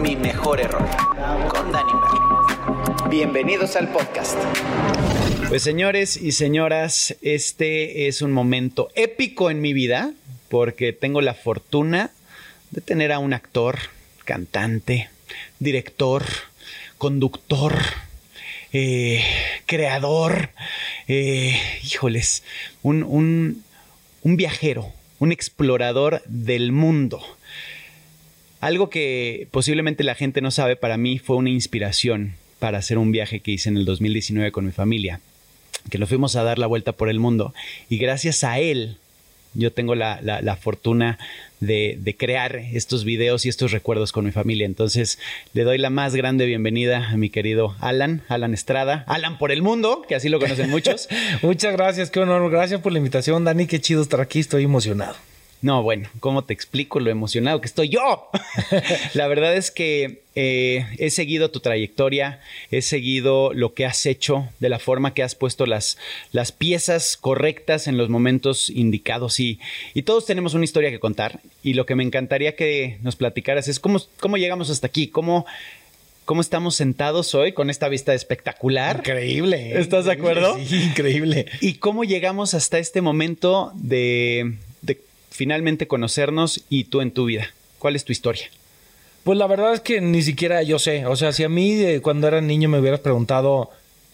Mi mejor error con Danny Merlo. Bienvenidos al podcast. Pues señores y señoras, este es un momento épico en mi vida porque tengo la fortuna de tener a un actor, cantante, director, conductor, eh, creador, eh, híjoles, un, un, un viajero, un explorador del mundo. Algo que posiblemente la gente no sabe, para mí fue una inspiración para hacer un viaje que hice en el 2019 con mi familia, que lo fuimos a dar la vuelta por el mundo y gracias a él yo tengo la, la, la fortuna de, de, crear estos videos y estos recuerdos con mi familia. Entonces, le doy la más grande bienvenida a mi querido Alan, Alan Estrada, Alan por el mundo, que así lo conocen muchos. Muchas gracias, qué honor. Gracias por la invitación, Dani. Qué chido estar aquí, estoy emocionado. No, bueno, ¿cómo te explico lo emocionado que estoy yo? la verdad es que eh, he seguido tu trayectoria, he seguido lo que has hecho, de la forma que has puesto las, las piezas correctas en los momentos indicados y, y, todos tenemos una historia que contar y lo que me encantaría que nos platicaras es cómo, cómo llegamos hasta aquí, cómo... ¿Cómo estamos sentados hoy con esta vista espectacular? Increíble. ¿Estás de acuerdo? Sí, increíble. ¿Y cómo llegamos hasta este momento de, de finalmente conocernos y tú en tu vida? ¿Cuál es tu historia? Pues la verdad es que ni siquiera yo sé. O sea, si a mí de cuando era niño me hubieras preguntado,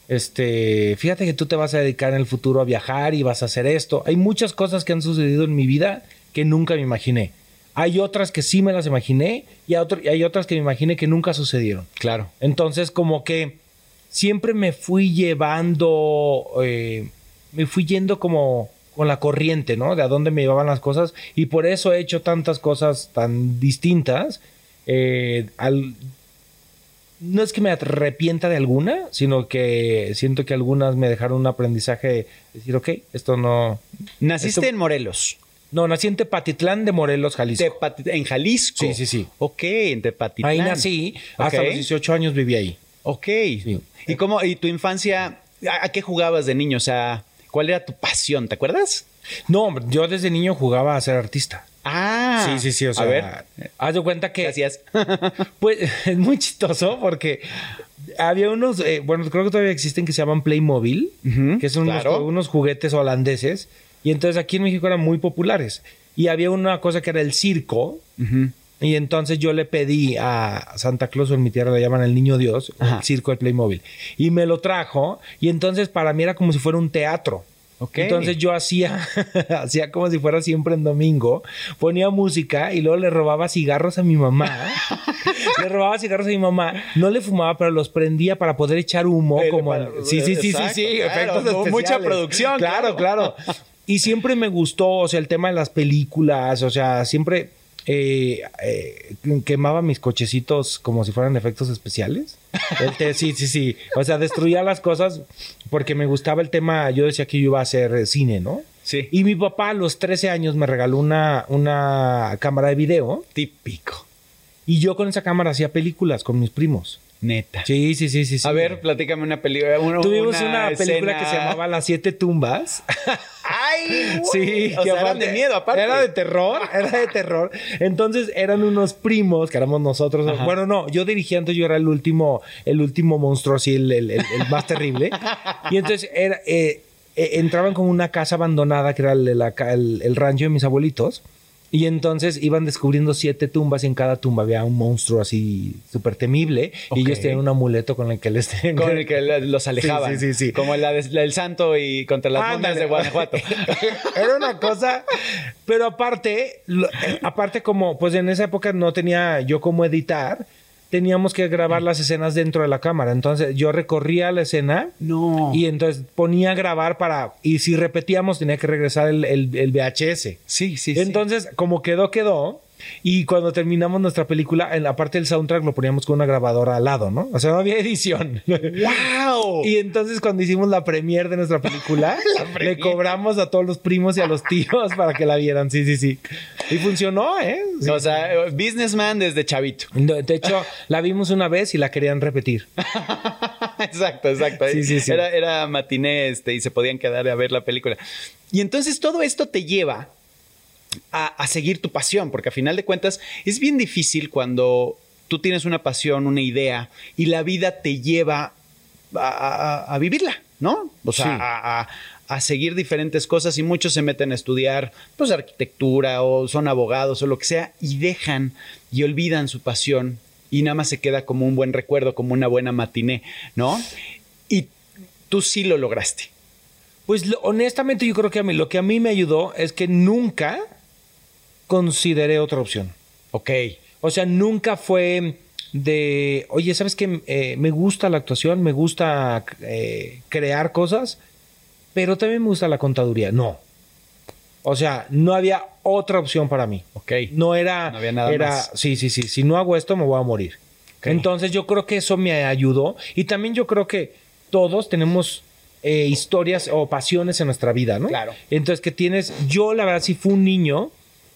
este, fíjate que tú te vas a dedicar en el futuro a viajar y vas a hacer esto. Hay muchas cosas que han sucedido en mi vida que nunca me imaginé. Hay otras que sí me las imaginé y hay otras que me imaginé que nunca sucedieron. Claro. Entonces, como que siempre me fui llevando, eh, me fui yendo como con la corriente, ¿no? De a dónde me llevaban las cosas y por eso he hecho tantas cosas tan distintas. Eh, al, no es que me arrepienta de alguna, sino que siento que algunas me dejaron un aprendizaje de decir, ok, esto no... Naciste esto... en Morelos. No, nací en Tepatitlán de Morelos, Jalisco. En Jalisco. Sí, sí, sí. Ok, en Tepatitlán. Ahí nací, hasta los 18 años viví ahí. Ok. Sí. ¿Y cómo, y tu infancia, a, a qué jugabas de niño? O sea, ¿cuál era tu pasión? ¿Te acuerdas? No, yo desde niño jugaba a ser artista. Ah, sí, sí, sí. O sea, a ver, haz de cuenta que. Gracias. pues es muy chistoso porque había unos, eh, bueno, creo que todavía existen que se llaman Playmobil, uh -huh, que son claro. unos, unos, juguetes holandeses. Y entonces aquí en México eran muy populares. Y había una cosa que era el circo. Uh -huh. Y entonces yo le pedí a Santa Claus, o en mi tierra le llaman el niño Dios, Ajá. el circo de Playmobil. Y me lo trajo. Y entonces para mí era como si fuera un teatro. Okay. Entonces yo hacía, hacía como si fuera siempre en domingo, ponía música y luego le robaba cigarros a mi mamá. le robaba cigarros a mi mamá, no le fumaba, pero los prendía para poder echar humo. Eh, como para, sí, sí, sí, exacto, sí, sí, claro, efectos no, especiales. Mucha producción. Claro, claro. y siempre me gustó, o sea, el tema de las películas, o sea, siempre eh, eh, quemaba mis cochecitos como si fueran efectos especiales. El te, sí, sí, sí. O sea, destruía las cosas porque me gustaba el tema. Yo decía que yo iba a hacer cine, ¿no? Sí. Y mi papá a los 13 años me regaló una, una cámara de video. Típico. Y yo con esa cámara hacía películas con mis primos. Neta. Sí, sí, sí, sí. sí. A ver, platícame una película. Una, Tuvimos una, una película escena... que se llamaba Las Siete Tumbas. ¡Ay! Sí, o sea, eran de miedo, aparte. Era de terror, era de terror. Entonces eran unos primos que éramos nosotros. Ajá. Bueno, no, yo dirigía, entonces yo era el último, el último monstruo así, el, el, el, el más terrible. Y entonces era, eh, eh, entraban como una casa abandonada que era el, el rancho de mis abuelitos. Y entonces iban descubriendo siete tumbas y en cada tumba había un monstruo así súper temible. Okay. Y ellos tenían un amuleto con el que les Con el que los alejaban. Sí, sí, sí. Como la del santo y contra las momias de Guanajuato. Era una cosa. Pero aparte, lo, eh, aparte como, pues en esa época no tenía yo cómo editar teníamos que grabar las escenas dentro de la cámara. Entonces yo recorría la escena no. y entonces ponía a grabar para... Y si repetíamos tenía que regresar el, el, el VHS. Sí, sí, Entonces, sí. como quedó, quedó. Y cuando terminamos nuestra película, en la parte del soundtrack lo poníamos con una grabadora al lado, ¿no? O sea, no había edición. ¡Wow! Y entonces cuando hicimos la premiere de nuestra película, le cobramos a todos los primos y a los tíos para que la vieran. Sí, sí, sí. Y funcionó, ¿eh? Sí. O sea, businessman desde chavito. De hecho, la vimos una vez y la querían repetir. exacto, exacto. Sí, sí, sí. Era, era matiné este, y se podían quedar a ver la película. Y entonces todo esto te lleva a, a seguir tu pasión, porque a final de cuentas es bien difícil cuando tú tienes una pasión, una idea, y la vida te lleva a, a- a vivirla, ¿no? O sea, Sí. a, seguir diferentes cosas y muchos se meten a estudiar, pues, arquitectura o son abogados o lo que sea, y dejan y olvidan su pasión y nada más se queda como un buen recuerdo, como una buena matiné, ¿no? Y tú sí lo lograste. Pues lo- honestamente yo creo que a mí lo que a mí me ayudó es que nunca consideré otra opción. Ok. O sea, nunca fue de, oye, ¿sabes qué? Eh, me gusta la actuación, me gusta eh, crear cosas, pero también me gusta la contaduría. No. O sea, no había otra opción para mí. Ok. No era... No había nada era, más. Sí, sí, sí. Si no hago esto, me voy a morir. Entonces yo creo que eso me ayudó. Y también yo creo que todos tenemos eh, historias o pasiones en nuestra vida, ¿no? Claro. Entonces que tienes... Yo la verdad sí fui un niño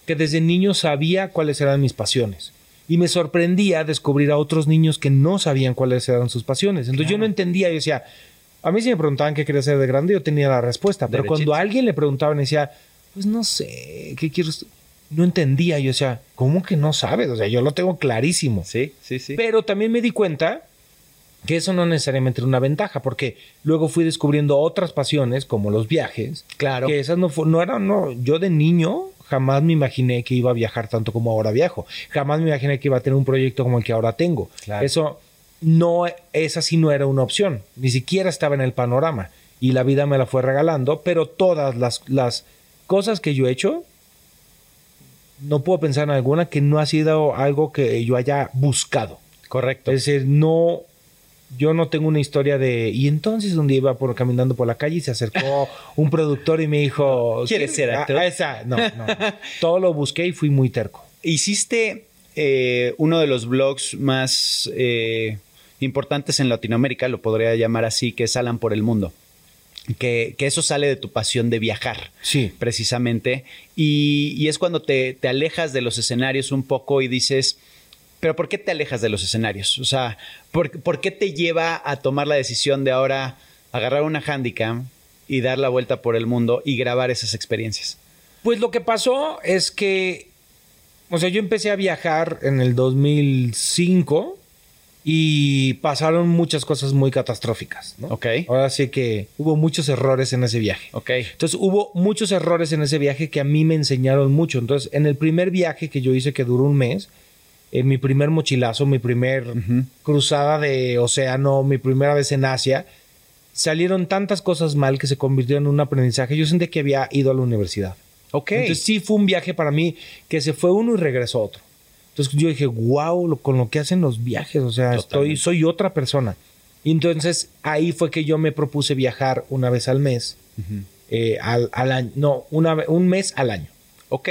que desde niño sabía cuáles eran mis pasiones. Y me sorprendía descubrir a otros niños que no sabían cuáles eran sus pasiones. Entonces yo no entendía, yo decía, a mí si me preguntaban qué quería ser de grande, yo tenía la respuesta. Pero Derechito. cuando a alguien le preguntaban, decía, pues no sé, ¿qué quiero? est-?" No entendía. Yo decía, ¿cómo que no sabes? O sea, yo lo tengo clarísimo. Sí, sí, sí. Pero también me di cuenta que eso no necesariamente era una ventaja, porque luego fui descubriendo otras pasiones, como los viajes. Claro. Que esas no, no eran, no, yo de niño jamás me imaginé que iba a viajar tanto como ahora viajo. Jamás me imaginé que iba a tener un proyecto como el que ahora tengo. Claro. Eso no, esa sí no era una opción. Ni siquiera estaba en el panorama. Y la vida me la fue regalando, pero todas las, las cosas que yo he hecho, no puedo pensar en alguna que no ha sido algo que yo haya buscado. Correcto. Es decir, no, yo no tengo una historia de. Y entonces un día iba por, caminando por la calle y se acercó un productor y me dijo: ¿Quieres ser Ah, actor? ah, esa, no, no. Todo lo busqué y fui muy terco. Hiciste eh, uno de los blogs más eh, importantes en Latinoamérica, lo podría llamar así, que es Alan por el Mundo. Que, que eso sale de tu pasión de viajar. Sí. precisamente. Y, y es cuando te, te alejas de los escenarios un poco y dices, pero ¿por qué te alejas de los escenarios? O sea, ¿por, por qué te lleva a tomar la decisión de ahora agarrar una handicam y dar la vuelta por el mundo y grabar esas experiencias? Pues lo que pasó es que. O sea, yo empecé a viajar en el 2005 y pasaron muchas cosas muy catastróficas, ¿no? Ok. Ahora sí que hubo muchos errores en ese viaje. Ok. Entonces hubo muchos errores en ese viaje que a mí me enseñaron mucho. Entonces, en el primer viaje que yo hice que duró un mes, en mi primer mochilazo, mi primer cruzada de océano, mi primera vez en Asia, salieron tantas cosas mal que se convirtió en un aprendizaje. Yo sentí que había ido a la universidad. Ok. Entonces sí fue un viaje para mí que se fue uno y regresó otro. Entonces yo dije, wow, con lo que hacen los viajes, o sea, estoy, soy otra persona. Y entonces ahí fue que yo me propuse viajar una vez al mes, eh, al, al año, no, una, un mes al año. ok.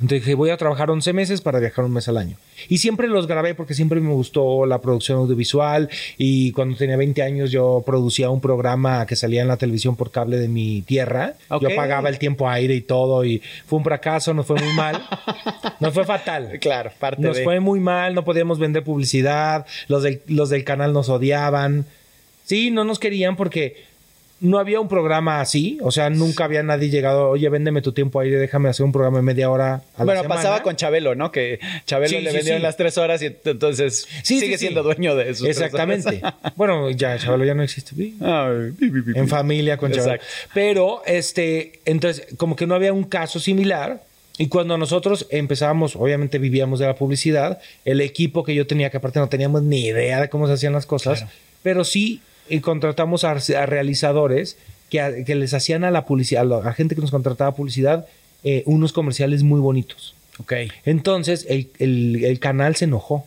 Entonces dije, voy a trabajar 11 meses para viajar un mes al año. Y siempre los grabé porque siempre me gustó la producción audiovisual. Y cuando tenía 20 años yo producía un programa que salía en la televisión por cable de mi tierra. Yo pagaba el tiempo aire y todo. Y fue un fracaso, nos fue muy mal. nos fue fatal. Claro, parte Nos de... fue muy mal, no podíamos vender publicidad, los del, los del canal nos odiaban. Sí, no nos querían porque no había un programa así, o sea, nunca había nadie llegado, oye, véndeme tu tiempo aire, déjame hacer un programa de media hora a Bueno, semana". pasaba con Chabelo, ¿no? Que Chabelo Sí, le sí, vendieron sí. las tres horas y entonces Sí, sigue siendo dueño de eso. Exactamente. bueno, ya, Chabelo ya no existe. En familia con Chabelo. Exacto. Pero, este, entonces, como que no había un caso similar. Y cuando nosotros empezábamos, obviamente vivíamos de la publicidad, el equipo que yo tenía, que aparte no teníamos ni idea de cómo se hacían las cosas, Claro. pero sí eh, contratamos a, a realizadores que, a- que les hacían a la publicidad, a la gente que nos contrataba publicidad, eh, unos comerciales muy bonitos. Ok. Entonces el, el- el canal se enojó.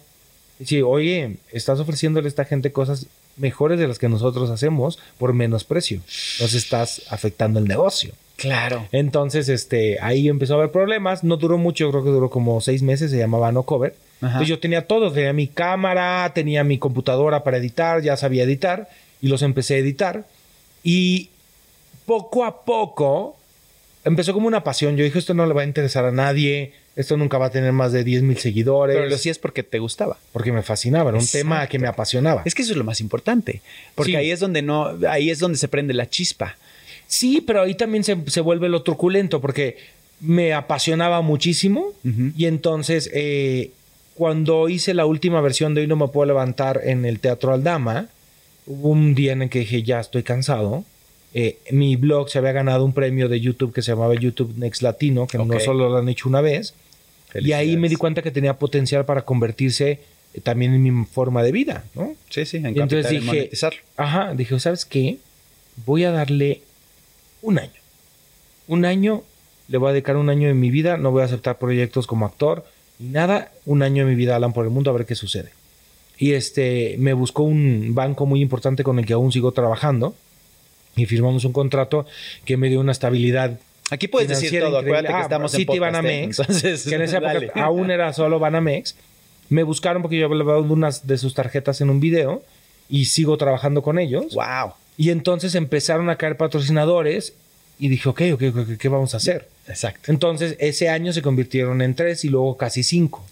Dice, oye, estás ofreciéndole a esta gente cosas mejores de las que nosotros hacemos por menos precio. Nos estás afectando el negocio. Claro. Entonces, este, ahí empezó a haber problemas. No duró mucho, creo que duró como seis meses, se llamaba No Cover. Ajá. Entonces yo tenía todo, tenía mi cámara, tenía mi computadora para editar, ya sabía editar, y los empecé a editar. Y poco a poco empezó como una pasión. Yo dije, esto no le va a interesar a nadie, esto nunca va a tener más de 10 mil seguidores. Pero lo hacías porque te gustaba. Porque me fascinaba, era un Exacto. tema que me apasionaba. Es que eso es lo más importante. Porque Sí. ahí es donde no, ahí es donde se prende la chispa. Sí, pero ahí también se, se vuelve lo truculento porque me apasionaba muchísimo y entonces eh, cuando hice la última versión de Hoy no me puedo levantar en el Teatro Aldama, hubo un día en el que dije ya estoy cansado. Eh, mi blog se había ganado un premio de YouTube que se llamaba YouTube Next Latino, que no solo lo han hecho una vez. Y ahí me di cuenta que tenía potencial para convertirse eh, también en mi forma de vida, ¿no? Sí, sí, en Y entonces dije, monetizarlo. ajá, dije, ¿sabes qué? Voy a darle un año. Un año, le voy a dedicar un año de mi vida, no voy a aceptar proyectos como actor y nada, un año de mi vida Alan por el mundo a ver qué sucede. Y este, me buscó un banco muy importante con el que aún sigo trabajando y firmamos un contrato que me dio una estabilidad Aquí puedes decir todo, increíble. acuérdate que Ah, estamos en City podcast, ¿eh? Entonces, que en esa época dale. aún era solo Banamex. Me buscaron porque yo hablaba de unas de sus tarjetas en un video y sigo trabajando con ellos. Wow. Y entonces empezaron a caer patrocinadores y dije, ok, ok, ok, ¿qué vamos a hacer? Exacto. Entonces ese año se convirtieron en tres y luego casi cinco.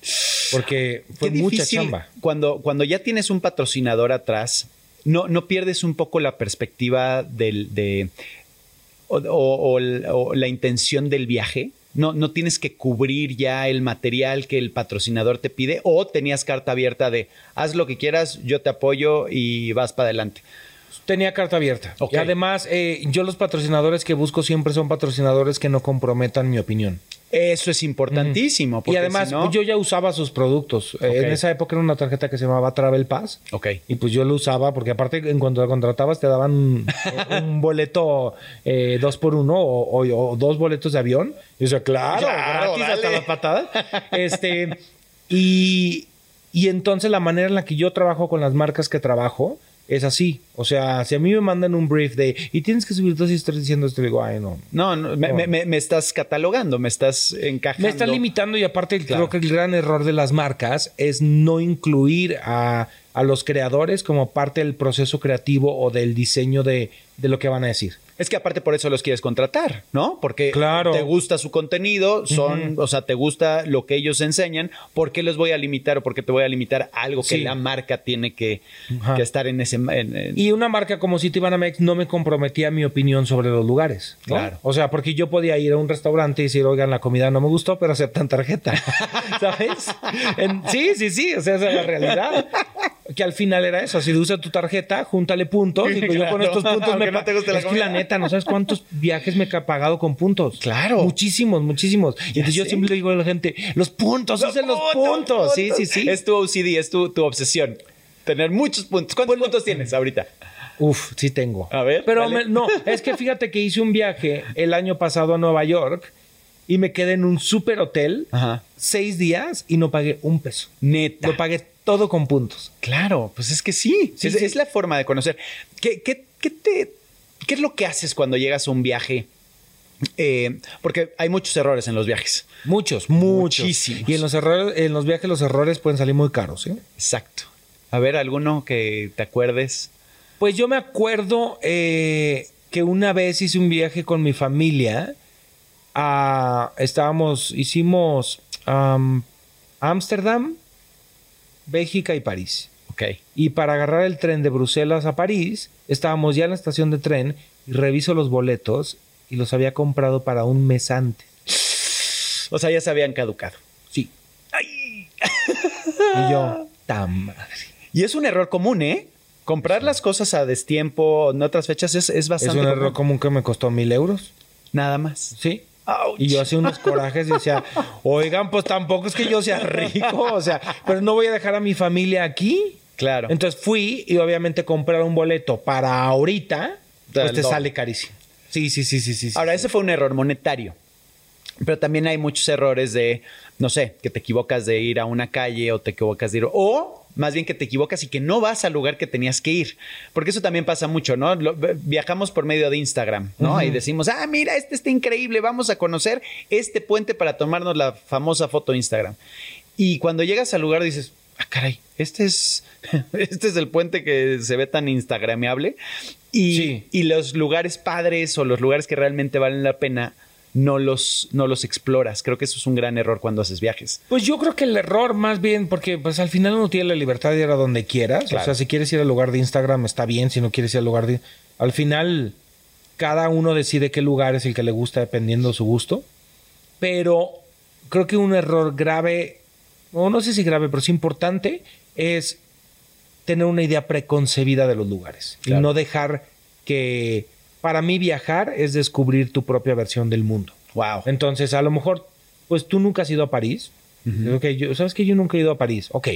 Porque fue Qué mucha chamba. Cuando, cuando ya tienes un patrocinador atrás, no, no pierdes un poco la perspectiva del, de, o, o- o o la intención del viaje. No, no tienes que cubrir ya el material que el patrocinador te pide o tenías carta abierta de haz lo que quieras, yo te apoyo y vas para adelante. Tenía carta abierta. Y además, eh, yo los patrocinadores que busco siempre son patrocinadores que no comprometan mi opinión. Eso es importantísimo. Y además, si no- yo ya usaba sus productos. Eh, en esa época era una tarjeta que se llamaba Travel Pass. Ok. Y pues yo lo usaba porque aparte en cuanto la contratabas te daban un, un boleto eh, dos por uno o, o- o dos boletos de avión. Y yo claro, Claro, gratis dale. hasta las patadas. Este, y, y entonces la manera en la que yo trabajo con las marcas que trabajo es así. O sea, si a mí me mandan un brief de y tienes que subir dos historias diciendo esto, digo, ay, no. No, no, me, No. me- me- me estás catalogando, me estás encajando. Me está limitando y aparte Claro. creo que el gran error de las marcas es no incluir a, a los creadores como parte del proceso creativo o del diseño de, de lo que van a decir. Es que aparte por eso los quieres contratar, ¿no? Porque Claro. te gusta su contenido, son, o sea, te gusta lo que ellos enseñan. ¿Por qué los voy a limitar o por qué te voy a limitar algo que Sí. la marca tiene que, estar en ese... en- en- Y una marca como Citibanamex no me comprometía mi opinión sobre los lugares. ¿no? Claro. O sea, porque yo podía ir a un restaurante y decir, oigan, la comida no me gustó, pero aceptan tarjeta. ¿Sabes? En- sí, sí, sí. O sea, esa es la realidad. Que al final era eso. Si usa tu tarjeta, júntale puntos. Y pues yo con estos puntos me no te guste la Es que la comida. neta, no sabes cuántos viajes me he pagado con puntos. Claro. Muchísimos, muchísimos. Y entonces yo siempre le digo a la gente, los puntos, usen los puntos. Sí, sí, sí. Es tu OCD, es tu, tu obsesión. Tener muchos puntos. ¿Cuántos puntos tienes ahorita? Uf, sí tengo. A ver, Pero me- no, es que fíjate que hice un viaje el año pasado a Nueva York y me quedé en un super hotel Ajá. seis días y no pagué un peso. Neta. Lo pagué todo con puntos. Claro, pues es que sí, Sí, es, sí. es la forma de conocer. ¿Qué, qué, qué te, ¿Qué es lo que haces cuando llegas a un viaje? Eh, porque hay muchos errores en los viajes. Muchos, muchos. Muchísimos. Y en los errores, en los viajes los errores pueden salir muy caros, ¿eh? Exacto. A ver, alguno que te acuerdes. Pues yo me acuerdo eh, que una vez hice un viaje con mi familia. a- estábamos, hicimos am, Ámsterdam, Bélgica y París. Ok. Y para agarrar el tren de Bruselas a París, estábamos ya en la estación de tren y reviso los boletos y los había comprado para un mes antes. O sea, ya se habían caducado. Sí. Y yo, tan madre. Y es un error común, ¿eh? Comprar las cosas a destiempo en otras fechas es, es Es bastante un error común. común que me costó mil euros. Nada más. Sí. Ouch. Y yo hacía unos corajes y decía, oigan, pues tampoco es que yo sea rico, o sea, pero no voy a dejar a mi familia aquí. Claro. Entonces fui y obviamente comprar un boleto para ahorita, pues Del te doble. sale carísimo. Sí, sí, sí, sí, sí. sí. Ahora, ese fue un error monetario. Pero también hay muchos errores de, no sé, que te equivocas de ir a una calle o te equivocas de ir. O más bien que te equivocas y que no vas al lugar que tenías que ir. Porque eso también pasa mucho, ¿no? Lo- viajamos por medio de Instagram, ¿no? Y decimos, ah, mira, este está increíble, vamos a conocer este puente para tomarnos la famosa foto de Instagram. Y cuando llegas al lugar dices, ah, caray, este es, este es el puente que se ve tan instagrameable. Y, Sí. y los lugares padres o los lugares que realmente valen la pena no los, no los exploras. Creo que eso es un gran error cuando haces viajes. Pues yo creo que el error más bien, porque pues al final uno tiene la libertad de ir a donde quieras. O sea, si quieres ir al lugar de Instagram está bien, si no quieres ir al lugar de... Al final, cada uno decide qué lugar es el que le gusta dependiendo de su gusto. Pero creo que un error grave, o no sé si grave, pero es importante, es tener una idea preconcebida de los lugares. Y no dejar que para mí viajar es descubrir tu propia versión del mundo. Wow. Entonces, a lo mejor, pues tú nunca has ido a París. yo, ¿Sabes que yo nunca he ido a París? Ok.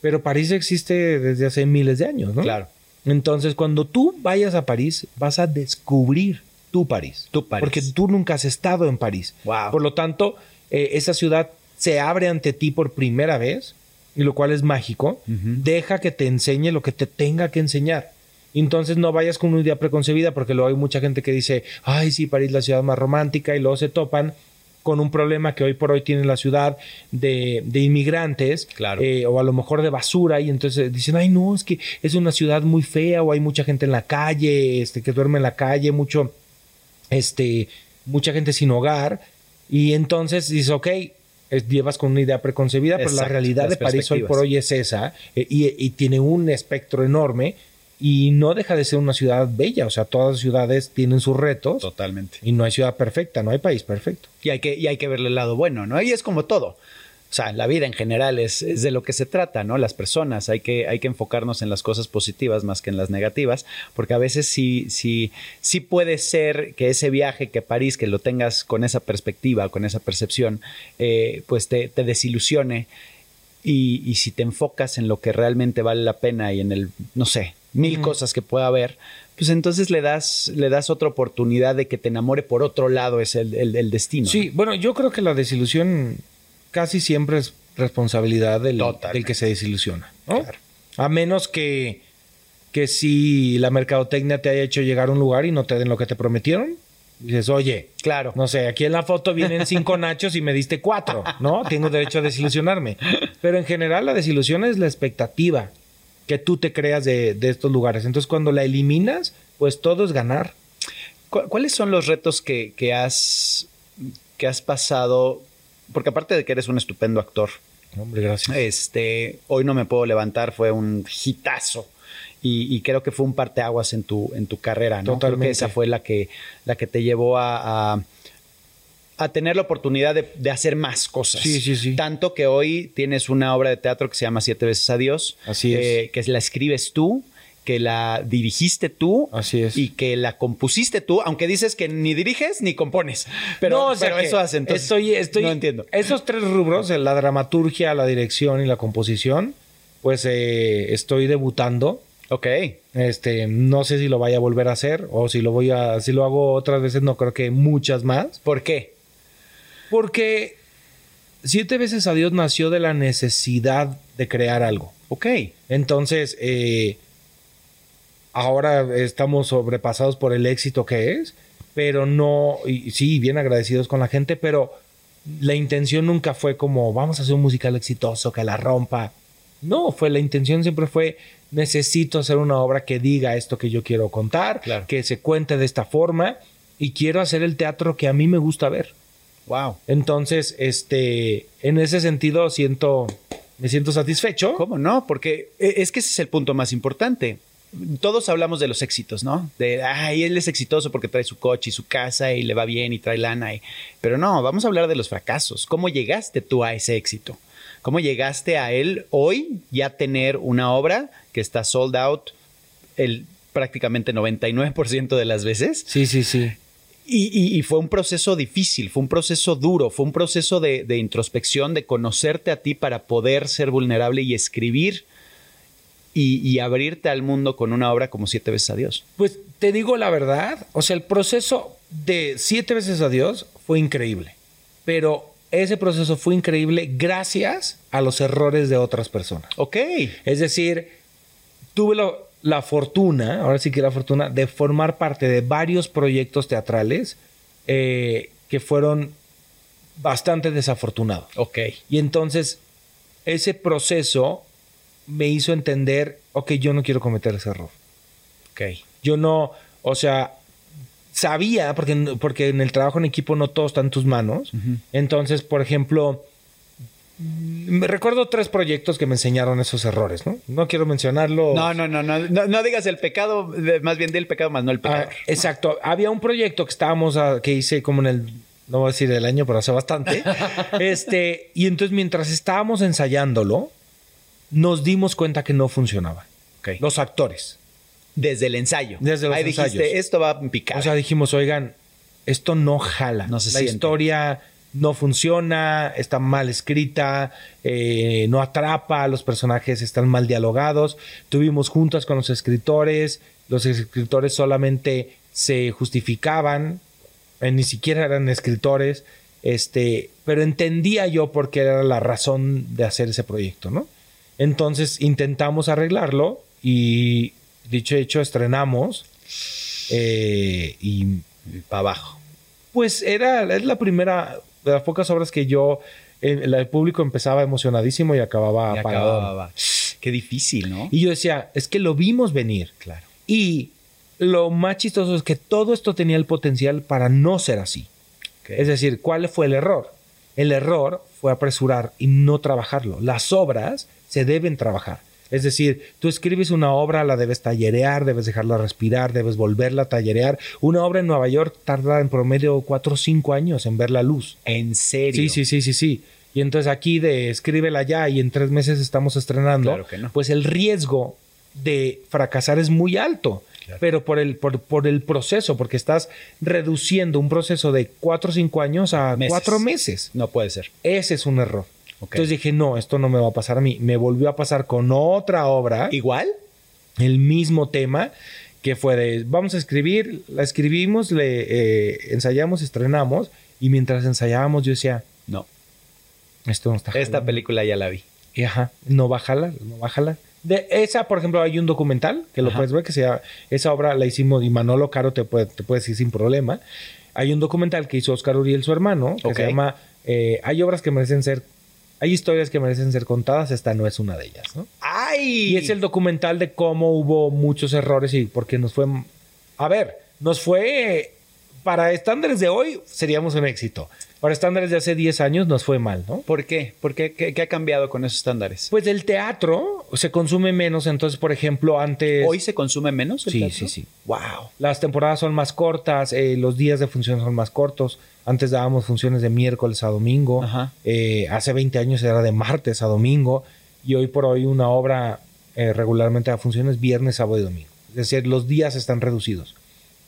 Pero París existe desde hace miles de años, ¿no? Claro. Entonces, cuando tú vayas a París, vas a descubrir tu París. Tu París. Porque tú nunca has estado en París. Wow. Por lo tanto, eh, esa ciudad se abre ante ti por primera vez, y lo cual es mágico. Deja que te enseñe lo que te tenga que enseñar. Entonces no vayas con una idea preconcebida porque luego hay mucha gente que dice, ay, sí, París es la ciudad más romántica y luego se topan con un problema que hoy por hoy tiene la ciudad de, inmigrantes claro. Eh, o a lo mejor de basura y entonces dicen, ay no, es que es una ciudad muy fea o hay mucha gente en la calle, este, que duerme en la calle, mucho, este, mucha gente sin hogar y entonces dices, ok, llevas con una idea preconcebida, pero la realidad de París hoy por hoy es esa eh, y, tiene un espectro enorme y no deja de ser una ciudad bella, o sea, todas las ciudades tienen sus retos. Totalmente. Y no hay ciudad perfecta, no hay país perfecto. Y hay que, y hay que verle el lado bueno, ¿no? Y es como todo. O sea, la vida en general es, es, de lo que se trata, ¿no? Las personas, hay que, hay que enfocarnos en las cosas positivas más que en las negativas, porque a veces sí, sí, sí puede ser que ese viaje, que París, que lo tengas con esa perspectiva, con esa percepción, eh, pues te, te desilusione. Y, y si te enfocas en lo que realmente vale la pena y en el, no sé, mil cosas que pueda haber, pues entonces le das, le das otra oportunidad de que te enamore por otro lado, es el, el, destino. Sí, bueno, yo creo que la desilusión casi siempre es responsabilidad del, del que se desilusiona, ¿no? A menos que, que si la mercadotecnia te haya hecho llegar a un lugar y no te den lo que te prometieron, dices, oye, claro, no sé, aquí en la foto vienen cinco nachos y me diste cuatro, ¿no? Tengo derecho a desilusionarme. Pero en general la desilusión es la expectativa que tú te creas de, estos lugares. Entonces, cuando la eliminas, pues todo es ganar. ¿Cuáles son los retos que, has, que has pasado? Porque aparte de que eres un estupendo actor. Hombre, gracias. Este, hoy no me puedo levantar, fue un hitazo. Y, creo que fue un parteaguas en tu, en tu carrera, ¿no? Totalmente. Creo que esa fue la que, la que te llevó a a tener la oportunidad de, hacer más cosas. Sí, sí, sí. Tanto que hoy tienes una obra de teatro que se llama Siete veces a Dios. Así es. Eh, que la escribes tú, que la dirigiste tú. Así es. Y que la compusiste tú, aunque dices que ni diriges ni compones. Pero, no, pero eso hace entonces. Estoy, estoy, no entiendo. Esos tres rubros, la dramaturgia, la dirección y la composición, pues eh, estoy debutando. Ok. Este, no sé si lo vaya a volver a hacer o si lo voy a, si lo hago otras veces, no creo que muchas más. ¿Por qué? Porque siete veces a Dios nació de la necesidad de crear algo. Ok. Entonces, eh, ahora estamos sobrepasados por el éxito que es, pero no, y, sí, bien agradecidos con la gente, pero la intención nunca fue como vamos a hacer un musical exitoso que la rompa. No, fue la intención siempre fue necesito hacer una obra que diga esto que yo quiero contar, que se cuente de esta forma y quiero hacer el teatro que a mí me gusta ver. Wow. Entonces, este, en ese sentido siento, me siento satisfecho. ¿Cómo no? Porque e, es que ese es el punto más importante. Todos hablamos de los éxitos, ¿no? De, ay, él es exitoso porque trae su coche y su casa y le va bien y trae lana. Y... Pero no, vamos a hablar de los fracasos. ¿Cómo llegaste tú a ese éxito? ¿Cómo llegaste a él hoy ya tener una obra que está sold out el prácticamente 99% de las veces? Sí, sí, sí. Y, fue un proceso difícil, fue un proceso duro, fue un proceso de, introspección, de conocerte a ti para poder ser vulnerable y escribir y, abrirte al mundo con una obra como Siete veces a Dios. Pues te digo la verdad, o sea, el proceso de Siete veces a Dios fue increíble, pero ese proceso fue increíble gracias a los errores de otras personas. Ok. Es decir, tuve lo, la fortuna, ahora sí que la fortuna, de formar parte de varios proyectos teatrales eh, que fueron bastante desafortunados. Ok. Y entonces ese proceso me hizo entender, ok, yo no quiero cometer ese error. Ok. Yo no, o sea, sabía, porque, porque en el trabajo en equipo no todo está en tus manos. Entonces, por ejemplo, me recuerdo tres proyectos que me enseñaron esos errores, ¿no? No quiero mencionarlo. No, no, no, no, no, digas el pecado, más bien del pecado más no el pecado. Ah, exacto. Había un proyecto que estábamos, a, que hice como en el, no voy a decir el año, pero hace bastante. este, y entonces mientras estábamos ensayándolo, nos dimos cuenta que no funcionaba. Los actores. Desde el ensayo. Desde los Ahí dijiste, esto va a picar. O sea, dijimos, oigan, esto no jala. No se La historia no funciona, está mal escrita, eh, no atrapa, los personajes están mal dialogados. Tuvimos juntas con los escritores, los escritores solamente se justificaban, eh, ni siquiera eran escritores, este, pero entendía yo por qué era la razón de hacer ese proyecto, ¿no? Entonces intentamos arreglarlo y dicho hecho estrenamos eh, y para abajo. Pues era es la primera de las pocas obras que yo, el, público empezaba emocionadísimo y acababa apagado. Qué difícil, ¿no? Y yo decía, es que lo vimos venir. Claro. Y lo más chistoso es que todo esto tenía el potencial para no ser así. Es decir, ¿cuál fue el error? El error fue apresurar y no trabajarlo. Las obras se deben trabajar. Es decir, tú escribes una obra, la debes tallerear, debes dejarla respirar, debes volverla a tallerear. Una obra en Nueva York tarda en promedio cuatro o cinco años en ver la luz. ¿En serio? Sí, sí, sí, sí, sí. Y entonces aquí de escríbela ya y en tres meses estamos estrenando, claro que no. pues el riesgo de fracasar es muy alto. Pero por el, por, por, el proceso, porque estás reduciendo un proceso de cuatro o cinco años a cuatro meses. No puede ser. Ese es un error. Entonces dije, no, esto no me va a pasar a mí. Me volvió a pasar con otra obra. ¿Igual? El mismo tema, que fue de, vamos a escribir, la escribimos, le eh, ensayamos, estrenamos, y mientras ensayábamos yo decía, no, esto no está Esta película ya la vi. Y ajá, no bájala, no bájala. De esa, por ejemplo, hay un documental que lo puedes ver, que se llama, esa obra la hicimos y Manolo Caro te puede, te puede decir sin problema. Hay un documental que hizo Oscar Uriel, su hermano, que se llama eh, Hay obras que merecen ser hay historias que merecen ser contadas, esta no es una de ellas, ¿no? ¡Ay! Y es el documental de cómo hubo muchos errores y porque nos fue... A ver, nos fue... Para estándares de hoy seríamos un éxito. Para estándares de hace 10 años nos fue mal, ¿no? ¿Por qué? ¿Por qué? ¿Qué, ha cambiado con esos estándares? Pues el teatro se consume menos. Entonces, por ejemplo, antes... ¿Hoy se consume menos? El sí, sí, sí. ¡Wow! Las temporadas son más cortas, eh, los días de función son más cortos. Antes dábamos funciones de miércoles a domingo. Eh, hace 20 años era de martes a domingo. Y hoy por hoy una obra eh, regularmente da funciones viernes, sábado y domingo. Es decir, los días están reducidos.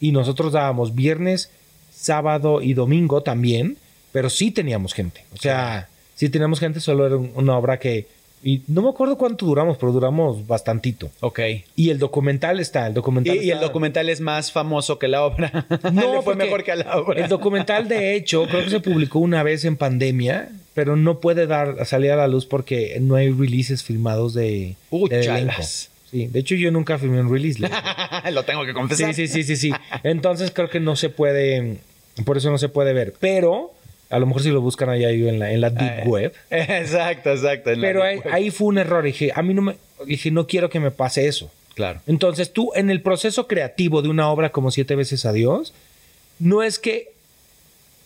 Y nosotros dábamos viernes, sábado y domingo también, pero sí teníamos gente. O sea, sí teníamos gente, solo era una obra que y no me acuerdo cuánto duramos, pero duramos bastantito. Ok. Y el documental está, el documental. Y, el documental es más famoso que la obra. No, fue mejor que la obra. El documental, de hecho, creo que se publicó una vez en pandemia, pero no puede dar salir a la luz porque no hay releases filmados de. Uh, de Sí, de hecho yo nunca filmé un release. Lo tengo que confesar. Sí, sí, sí, sí, sí. Entonces creo que no se puede, por eso no se puede ver. Pero a lo mejor si lo buscan ahí en la, en la deep eh, web. Exacto, exacto. Pero ahí, fue un error. Dije, a mí no me, dije, no quiero que me pase eso. Claro. Entonces tú, en el proceso creativo de una obra como Siete veces a Dios, no es que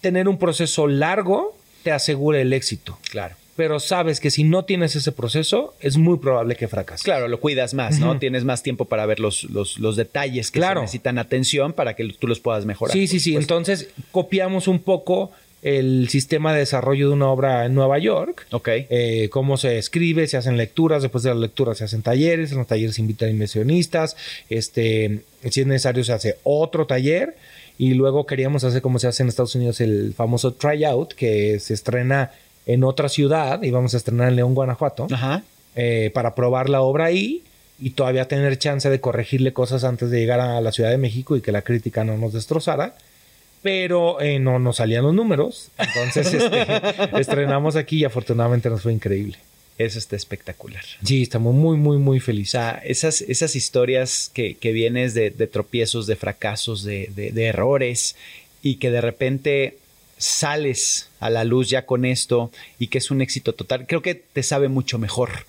tener un proceso largo te asegure el éxito. Claro. Pero sabes que si no tienes ese proceso, es muy probable que fracases. Claro, lo cuidas más, ¿no? Tienes más tiempo para ver los, los, detalles que necesitan atención para que tú los puedas mejorar. Sí, sí, sí. Entonces copiamos un poco el sistema de desarrollo de una obra en Nueva York. Ok. Eh, cómo se escribe, se hacen lecturas, después de las lecturas se hacen talleres, en los talleres se invitan inversionistas, este, si es necesario se hace otro taller y luego queríamos hacer como se hace en Estados Unidos el famoso tryout que se estrena en otra ciudad y vamos a estrenar en León, Guanajuato, Ajá. Eh, para probar la obra ahí y todavía tener chance de corregirle cosas antes de llegar a la Ciudad de México y que la crítica no nos destrozara pero eh, no nos salían los números. Entonces este, estrenamos aquí y afortunadamente nos fue increíble. Eso está espectacular. Sí, estamos muy, muy, muy felices. esas, esas historias que, que vienes de, tropiezos, de fracasos, de, errores y que de repente sales a la luz ya con esto y que es un éxito total, creo que te sabe mucho mejor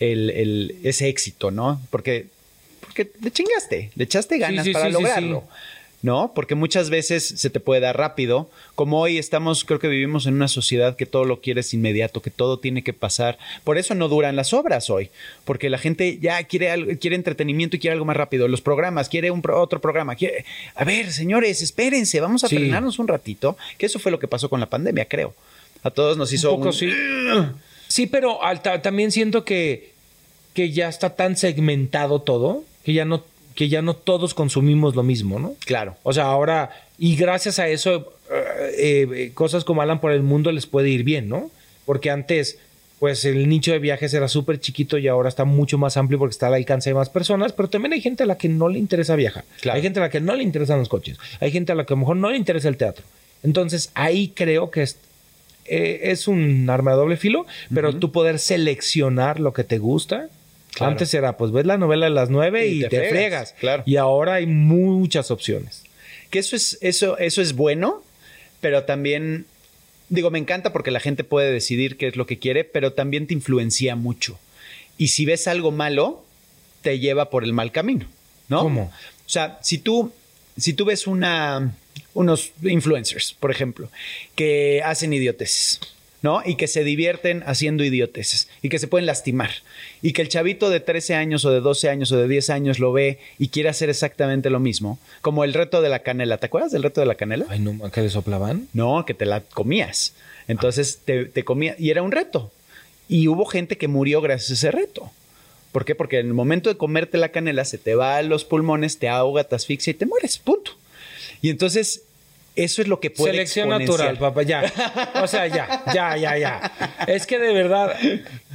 el, ese éxito, ¿no? Porque, porque le chingaste, le echaste ganas para lograrlo. ¿No? Porque muchas veces se te puede dar rápido. Como hoy estamos, creo que vivimos en una sociedad que todo lo quieres inmediato, que todo tiene que pasar. Por eso no duran las obras hoy, porque la gente ya quiere, algo, quiere entretenimiento y quiere algo más rápido. Los programas, quiere un otro programa. Quiere... A ver, señores, espérense, vamos a frenarnos un ratito, que eso fue lo que pasó con la pandemia, creo. A todos nos hizo un poco, sí. Sí, pero también siento que, que ya está tan segmentado todo que ya no que ya no todos consumimos lo mismo, ¿no? Claro. O sea, ahora, y gracias a eso, eh, eh, cosas como Alan por el mundo les puede ir bien, ¿no? Porque antes, pues el nicho de viajes era súper chiquito y ahora está mucho más amplio porque está al alcance de más personas, pero también hay gente a la que no le interesa viajar. Hay gente a la que no le interesan los coches. Hay gente a la que a lo mejor no le interesa el teatro. Entonces, ahí creo que es, eh, es un arma de doble filo, pero tú poder seleccionar lo que te gusta antes era, pues ves la novela de las nueve y, te, fregas. Claro. Y ahora hay muchas opciones. Que eso es, eso, eso es bueno, pero también, digo, me encanta porque la gente puede decidir qué es lo que quiere, pero también te influencia mucho. Y si ves algo malo, te lleva por el mal camino, ¿no? ¿Cómo? O sea, si tú, si tú ves una, unos influencers, por ejemplo, que hacen idioteces ¿no? Y que se divierten haciendo idioteces y que se pueden lastimar. Y que el chavito de 13 años o de 12 años o de 10 años lo ve y quiere hacer exactamente lo mismo, como el reto de la canela. ¿Te acuerdas del reto de la canela? Ay, no, ¿que le soplaban? No, que te la comías. Entonces te, te comías y era un reto. Y hubo gente que murió gracias a ese reto. ¿Por qué? Porque en el momento de comerte la canela se te va a los pulmones, te ahoga, te asfixia y te mueres. Punto. Y entonces eso es lo que puede Selección natural, papá, ya. O sea, ya, ya, ya, ya. Es que de verdad,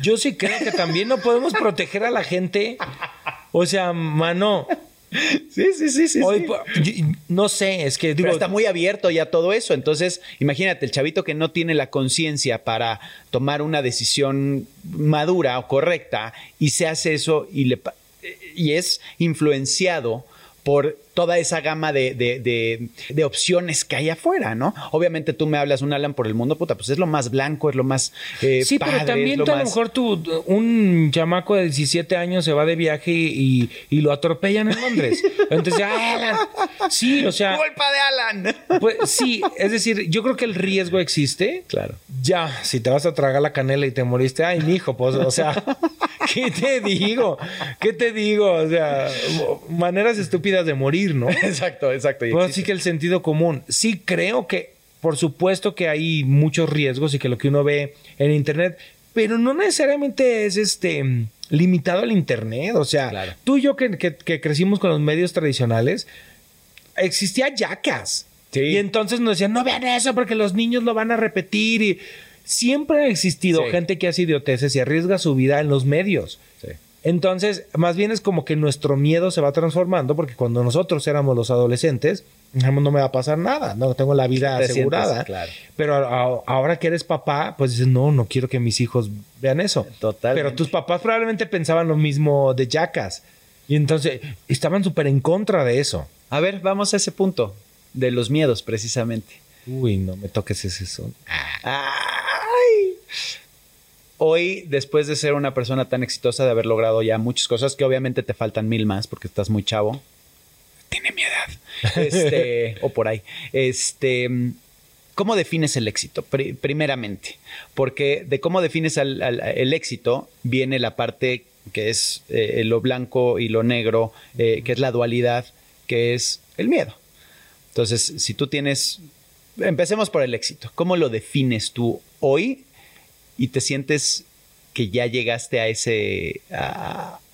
yo sí creo que también no podemos proteger a la gente. O sea, mano. Sí, sí, sí, sí. no sé, es que está muy abierto ya todo eso. Entonces, imagínate, el chavito que no tiene la conciencia para tomar una decisión madura o correcta y se hace eso y, le, y es influenciado por toda esa gama de, de, de, opciones que hay afuera, ¿no? Obviamente tú me hablas un Alan por el mundo, puta, pues es lo más blanco, es lo más eh, Sí, pero también tú, a lo mejor tú, un chamaco de 17 años se va de viaje y, y lo atropellan en Londres. Entonces, Alan, sí, o sea... ¡Culpa de Alan! Pues sí, es decir, yo creo que el riesgo existe. Claro. Ya, si te vas a tragar la canela y te moriste, ay, mijo, pues, o sea, ¿qué te digo? ¿Qué te digo? O sea, maneras estúpidas de morir ¿no? exacto, exacto. Pues así que el sentido común. Sí creo que, por supuesto que hay muchos riesgos y que lo que uno ve en Internet, pero no necesariamente es este limitado al Internet. O sea, tú y yo que, crecimos con los medios tradicionales, existía yacas. Y entonces nos decían, no vean eso porque los niños lo van a repetir. Y siempre ha existido gente que hace idioteces y arriesga su vida en los medios. Entonces, más bien es como que nuestro miedo se va transformando porque cuando nosotros éramos los adolescentes, no me va a pasar nada, no tengo la vida asegurada. Pero ahora que eres papá, pues dices, no, no quiero que mis hijos vean eso. Total. Pero tus papás probablemente pensaban lo mismo de Jackas. Y entonces estaban súper en contra de eso. A ver, vamos a ese punto de los miedos, precisamente. Uy, no me toques ese son. Ay hoy, después de ser una persona tan exitosa, de haber logrado ya muchas cosas, que obviamente te faltan mil más porque estás muy chavo, tiene mi edad, este, o por ahí, este, ¿cómo defines el éxito? primeramente, porque de cómo defines el éxito viene la parte que es eh, lo blanco y lo negro, eh, que es la dualidad, que es el miedo. Entonces, si tú tienes, empecemos por el éxito, ¿cómo lo defines tú hoy y te sientes que ya llegaste a ese,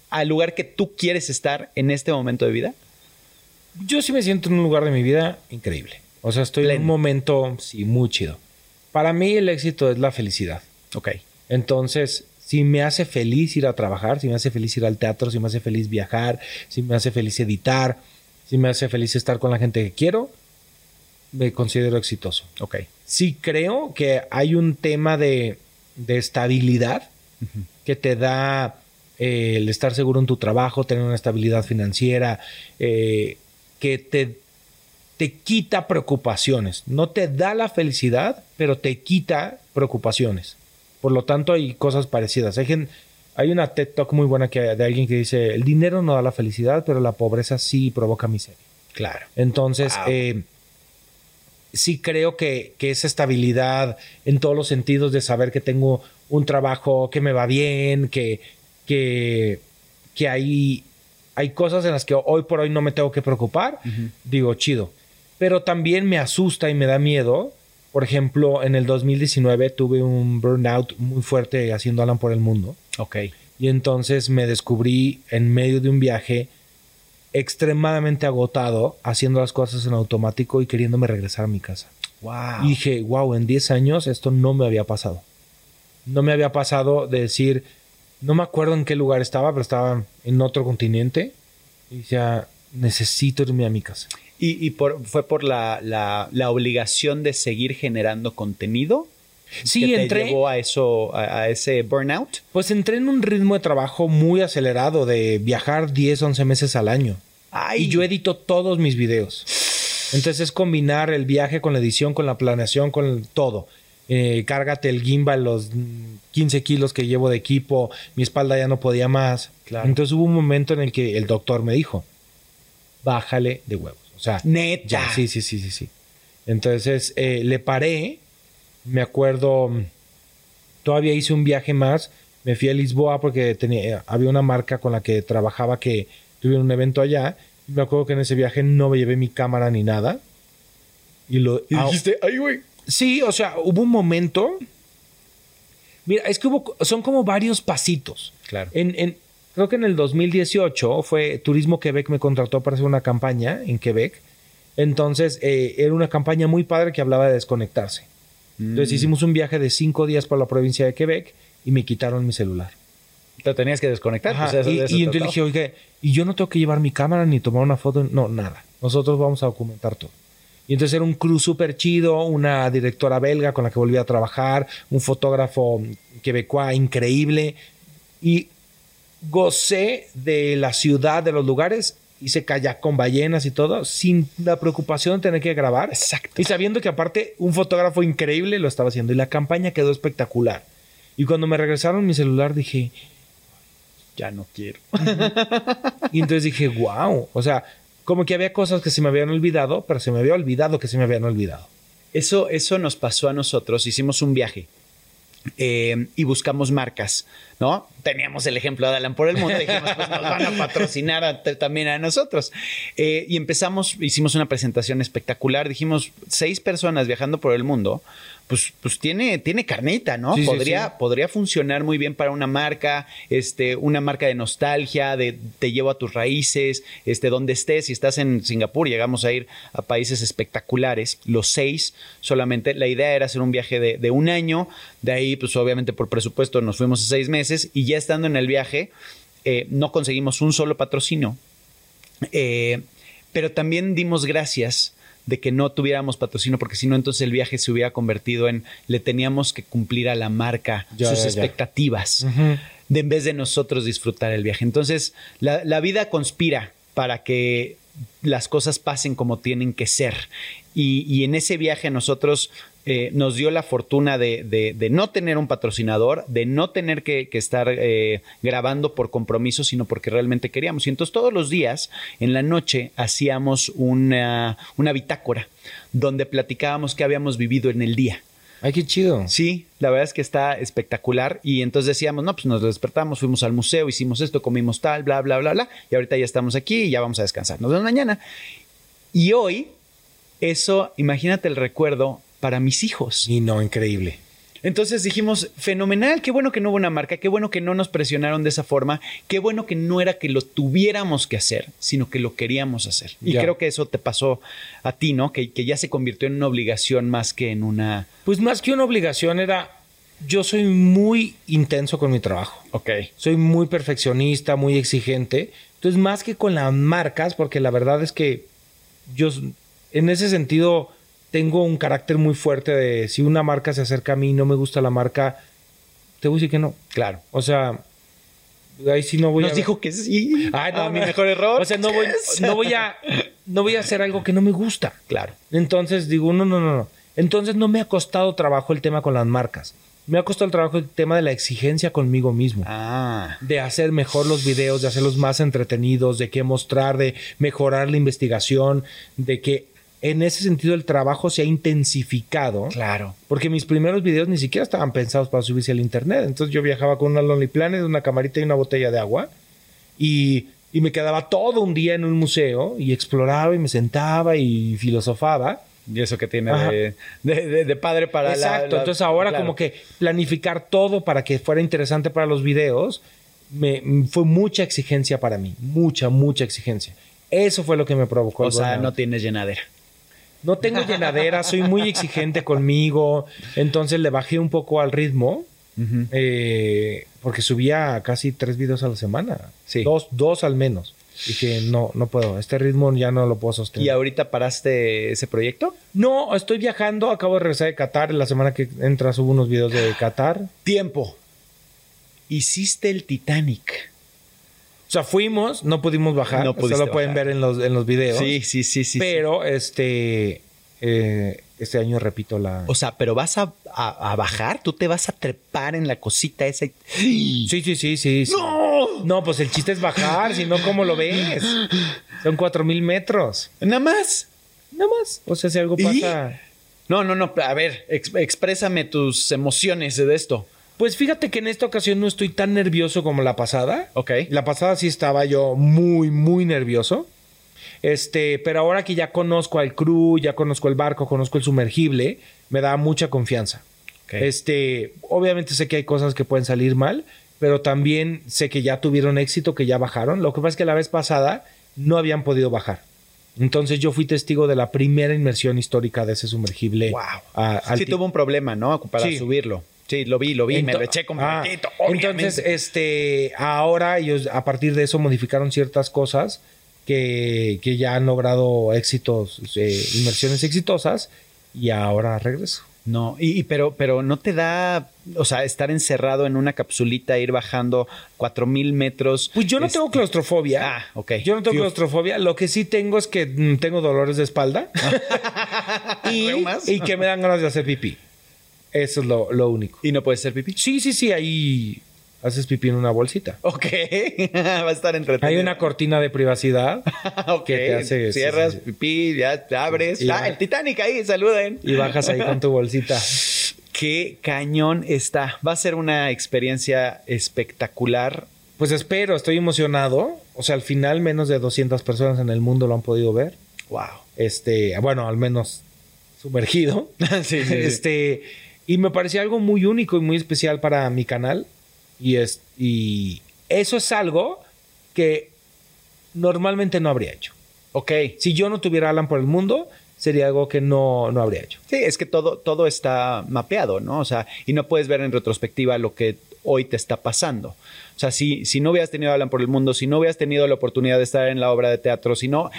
al lugar que tú quieres estar en este momento de vida? Yo sí me siento en un lugar de mi vida increíble. O sea, estoy en un momento, sí, muy chido. Para mí el éxito es la felicidad. Ok. Entonces, si me hace feliz ir a trabajar, si me hace feliz ir al teatro, si me hace feliz viajar, si me hace feliz editar, si me hace feliz estar con la gente que quiero, me considero exitoso. Ok. Sí creo que hay un tema de de estabilidad que te da eh, el estar seguro en tu trabajo, tener una estabilidad financiera, eh, que te, te quita preocupaciones. No te da la felicidad, pero te quita preocupaciones. Por lo tanto, hay cosas parecidas. Hay, hay una TED Talk muy buena que, de alguien que dice, el dinero no da la felicidad, pero la pobreza sí provoca miseria. Claro. Entonces, Wow. eh, sí creo que, que esa estabilidad en todos los sentidos de saber que tengo un trabajo que me va bien, que, que, que hay, hay cosas en las que hoy por hoy no me tengo que preocupar, digo, chido. Pero también me asusta y me da miedo. Por ejemplo, en el 2019 tuve un burnout muy fuerte haciendo Alan por el mundo. Ok. Y entonces me descubrí en medio de un viaje extremadamente agotado, haciendo las cosas en automático y queriéndome regresar a mi casa. Wow. Y dije, wow, en 10 años esto no me había pasado. No me había pasado de decir, no me acuerdo en qué lugar estaba, pero estaba en otro continente. Y decía, necesito irme a mi casa. ¿Y, y por, fue por la, la- la obligación de seguir generando contenido? Sí, que te entré. llevó a eso, a, a ese burnout? Pues entré en un ritmo de trabajo muy acelerado de viajar 10, 11 meses al año. Ay. Y yo edito todos mis videos. Entonces es combinar el viaje con la edición, con la planeación, con el- todo. Eh, cárgate el gimbal, los mm, 15 kilos que llevo de equipo, mi espalda ya no podía más. Claro. Entonces hubo un momento en el que el doctor me dijo, bájale de huevos. O sea, Neta. ya, sí, sí, sí, sí, sí. Entonces eh, le paré, me acuerdo, todavía hice un viaje más, me fui a Lisboa porque tenía, había una marca con la que trabajaba que tuvieron un evento allá. Y me acuerdo que en ese viaje no me llevé mi cámara ni nada. Y lo... Y ah, dijiste, ay, güey. Sí, o sea, hubo un momento. Mira, es que hubo, son como varios pasitos. Claro. En, en- creo que en el 2018 fue Turismo Quebec me contrató para hacer una campaña en Quebec. Entonces, eh, era una campaña muy padre que hablaba de desconectarse. Entonces, Mm. hicimos un viaje de cinco días por la provincia de Quebec y me quitaron mi celular. Te tenías que desconectar. Ajá, pues, eso- y eso y entonces dije, oiga, y yo no tengo que llevar mi cámara ni tomar una foto, no, nada. Nosotros vamos a documentar todo. Y entonces era un crew súper chido, una directora belga con la que volví a trabajar, un fotógrafo quebecois increíble. Y gocé de la ciudad, de los lugares, hice kayak con ballenas y todo, sin la preocupación de tener que grabar. Exacto. Y sabiendo que aparte un fotógrafo increíble lo estaba haciendo. Y la campaña quedó espectacular. Y cuando me regresaron mi celular dije, Ya no quiero. y entonces dije, wow. O sea, como que había cosas que se me habían olvidado, pero se me había olvidado que se me habían olvidado. Eso, eso nos pasó a nosotros. Hicimos un viaje eh, y buscamos marcas, ¿no? Teníamos el ejemplo de Alan por el mundo. Dijimos, pues nos van a patrocinar también a nosotros. Eh, y empezamos, hicimos una presentación espectacular. Dijimos, seis personas viajando por el mundo. Pues, pues tiene, tiene carnita, ¿no? Sí, sí, podría, sí. podría funcionar muy bien para una marca, este, una marca de nostalgia, de te llevo a tus raíces, este, donde estés, si estás en Singapur, llegamos a ir a países espectaculares, los seis solamente. La idea era hacer un viaje de, de un año, de ahí, pues obviamente por presupuesto nos fuimos a seis meses y ya estando en el viaje, eh, no conseguimos un solo patrocinio. Eh, pero también dimos gracias de que no tuviéramos patrocinio, porque si no, entonces el viaje se hubiera convertido en le teníamos que cumplir a la marca Ya, sus ya, ya. expectativas, de en vez de nosotros disfrutar el viaje. Entonces, la, la vida conspira para que las cosas pasen como tienen que ser. Y, y en ese viaje nosotros eh, nos dio la fortuna de, de- de no tener un patrocinador, de no tener que, que estar eh, grabando por compromiso, sino porque realmente queríamos. Y entonces todos los días, en la noche, hacíamos una, una bitácora donde platicábamos qué habíamos vivido en el día. Ay, qué chido. Sí, la verdad es que está espectacular. Y entonces decíamos, no, pues nos despertamos, fuimos al museo, hicimos esto, comimos tal, bla, bla, bla, bla. Y ahorita ya estamos aquí y ya vamos a descansar. Nos vemos mañana. Y hoy, eso, imagínate el recuerdo para mis hijos. Y no, increíble. Entonces dijimos, fenomenal, qué bueno que no hubo una marca, qué bueno que no nos presionaron de esa forma, qué bueno que no era que lo tuviéramos que hacer, sino que lo queríamos hacer. Y Ya. creo que eso te pasó a ti, ¿no? Que, que ya se convirtió en una obligación más que en una... Pues más que una obligación era, yo soy muy intenso con mi trabajo. Ok. Soy muy perfeccionista, muy exigente. Entonces, más que con las marcas, porque la verdad es que yo, en ese sentido, tengo un carácter muy fuerte de si una marca se acerca a mí y no me gusta la marca, te voy a decir que no. Claro. O sea, ahí sí no voy Nos a... dijo que sí. Ay, no, Ah, mi mejor error. O sea, no voy, no voy a, no voy a hacer algo que no me gusta. Claro. Entonces digo, no, no, no, no. Entonces no me ha costado trabajo el tema con las marcas. me ha costado el trabajo el tema de la exigencia conmigo mismo. Ah. De hacer mejor los videos, de hacerlos más entretenidos, de qué mostrar, de mejorar la investigación, de que en ese sentido el trabajo se ha intensificado. Claro. Porque mis primeros videos ni siquiera estaban pensados para subirse al internet. Entonces yo viajaba con una Lonely Planet, una camarita y una botella de agua. Y, y me quedaba todo un día en un museo y exploraba y me sentaba y filosofaba. Y eso que tiene de, de- de- de padre para la- Exacto. la- Entonces ahora claro. como que planificar todo para que fuera interesante para los videos me, fue mucha exigencia para mí. Mucha, mucha exigencia. Eso fue lo que me provocó. O el sea, burnout. no tienes llenadera. No tengo llenadera, soy muy exigente conmigo. Entonces le bajé un poco al ritmo. eh, porque subía casi tres videos a la semana. Sí. Dos, dos al menos. Dije, no, no puedo. Este ritmo ya no lo puedo sostener. ¿Y ahorita paraste ese proyecto? No, estoy viajando. Acabo de regresar de Qatar. La semana que entra subo unos videos de Qatar. Tiempo. Hiciste el Titanic. O sea, fuimos, no pudimos bajar. No pudiste lo pueden ver en los, en los videos. Sí, sí, sí, sí. Pero este, eh, este año repito la... O sea, pero vas a, a- a bajar, tú te vas a trepar en la cosita esa. y- Sí, sí, sí, sí. sí. ¡No! No, pues el chiste es bajar, si no, ¿cómo lo ves? Son cuatro mil metros. Nada más. Nada más. O sea, si algo ¿Y? pasa. No, no, no. A ver, ex- exprésame tus emociones de esto. Pues fíjate que en esta ocasión no estoy tan nervioso como la pasada. Ok. La pasada sí estaba yo muy, muy nervioso. Este, pero ahora que ya conozco al crew, ya conozco el barco, conozco el sumergible, me da mucha confianza. Ok. Este, obviamente sé que hay cosas que pueden salir mal, pero también sé que ya tuvieron éxito, que ya bajaron. Lo que pasa es que la vez pasada no habían podido bajar. Entonces yo fui testigo de la primera inmersión histórica de ese sumergible. Wow. a- sí, tuvo un problema, ¿no? Para Sí. subirlo. Sí, lo vi, lo vi. me Ento- lo eché como Ah. Entonces, este, ahora ellos a partir de eso modificaron ciertas cosas que, que ya han logrado éxitos, eh, inmersiones exitosas y ahora regreso. No, y, y pero, pero no te da, o sea, estar encerrado en una capsulita, ir bajando cuatro mil metros. Pues yo no Este- tengo claustrofobia. Ah, ok. Yo no tengo Fiu. claustrofobia. Lo que sí tengo es que mm, tengo dolores de espalda y, y que me dan ganas de hacer pipí. Eso es lo, lo único. Y no puedes ser pipí. Sí, sí, sí, ahí haces pipí en una bolsita. Ok, va a estar entretenido. Hay una cortina de privacidad ok, que te hace- cierras, sí, sí, sí. pipí, ya te abres. Y ah, el Titanic ahí, saluden. y bajas ahí con tu bolsita. Qué cañón está. Va a ser una experiencia espectacular. Pues espero, estoy emocionado. O sea, al final menos de 200 personas en el mundo lo han podido ver. Wow. Este, bueno, al menos sumergido. sí. Este, y me parecía algo muy único y muy especial para mi canal. Y, es, y eso es algo que normalmente no habría hecho. Ok. Si yo no tuviera Alan por el mundo, sería algo que no, no habría hecho. Sí, es que todo, todo está mapeado, ¿no? O sea, y no puedes ver en retrospectiva lo que hoy te está pasando. O sea, si, si no hubieras tenido Alan por el mundo, si no hubieras tenido la oportunidad de estar en la obra de teatro, si no,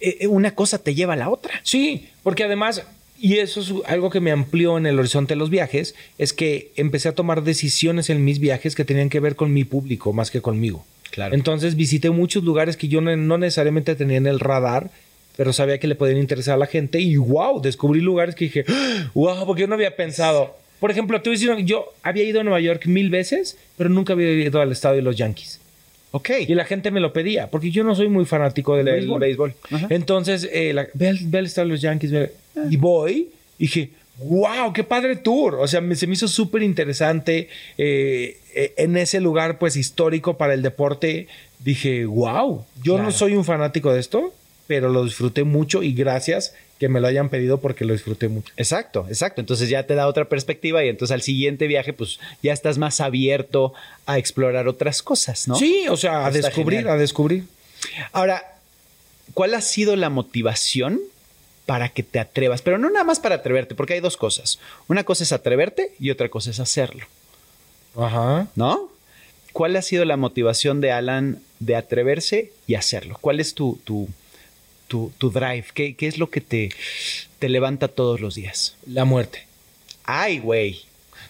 eh, eh, una cosa te lleva a la otra. Sí, porque además, y eso es algo que me amplió en el horizonte de los viajes, es que empecé a tomar decisiones en mis viajes que tenían que ver con mi público más que conmigo. Claro. Entonces visité muchos lugares que yo no, no necesariamente tenía en el radar, pero sabía que le podían interesar a la gente y wow, descubrí lugares que dije, wow, porque yo no había pensado. Por ejemplo, a decir, yo había ido a Nueva York mil veces, pero nunca había ido al estadio de los Yankees. Ok. Y la gente me lo pedía, porque yo no soy muy fanático del, béisbol. Entonces, eh, la- ve, al, ve al estadio de los Yankees ve- y voy y dije, wow, qué padre tour. O sea, me- se me hizo súper interesante eh, eh, en ese lugar, pues histórico para el deporte. Dije, wow, yo no soy un fanático de esto, pero lo disfruté mucho y gracias que me lo hayan pedido porque lo disfruté mucho. Exacto, exacto. Entonces ya te da otra perspectiva y entonces al siguiente viaje, pues ya estás más abierto a explorar otras cosas, ¿no? Sí, o sea, a Está descubrir, genial. a descubrir. Ahora, ¿cuál ha sido la motivación para que te atrevas? Pero no nada más para atreverte, porque hay dos cosas. Una cosa es atreverte y otra cosa es hacerlo, Ajá. ¿no? ¿Cuál ha sido la motivación de Alan de atreverse y hacerlo? ¿Cuál es tu, tu, tu, tu drive? ¿Qué, qué es lo que te, te levanta todos los días? La muerte. Ay, güey.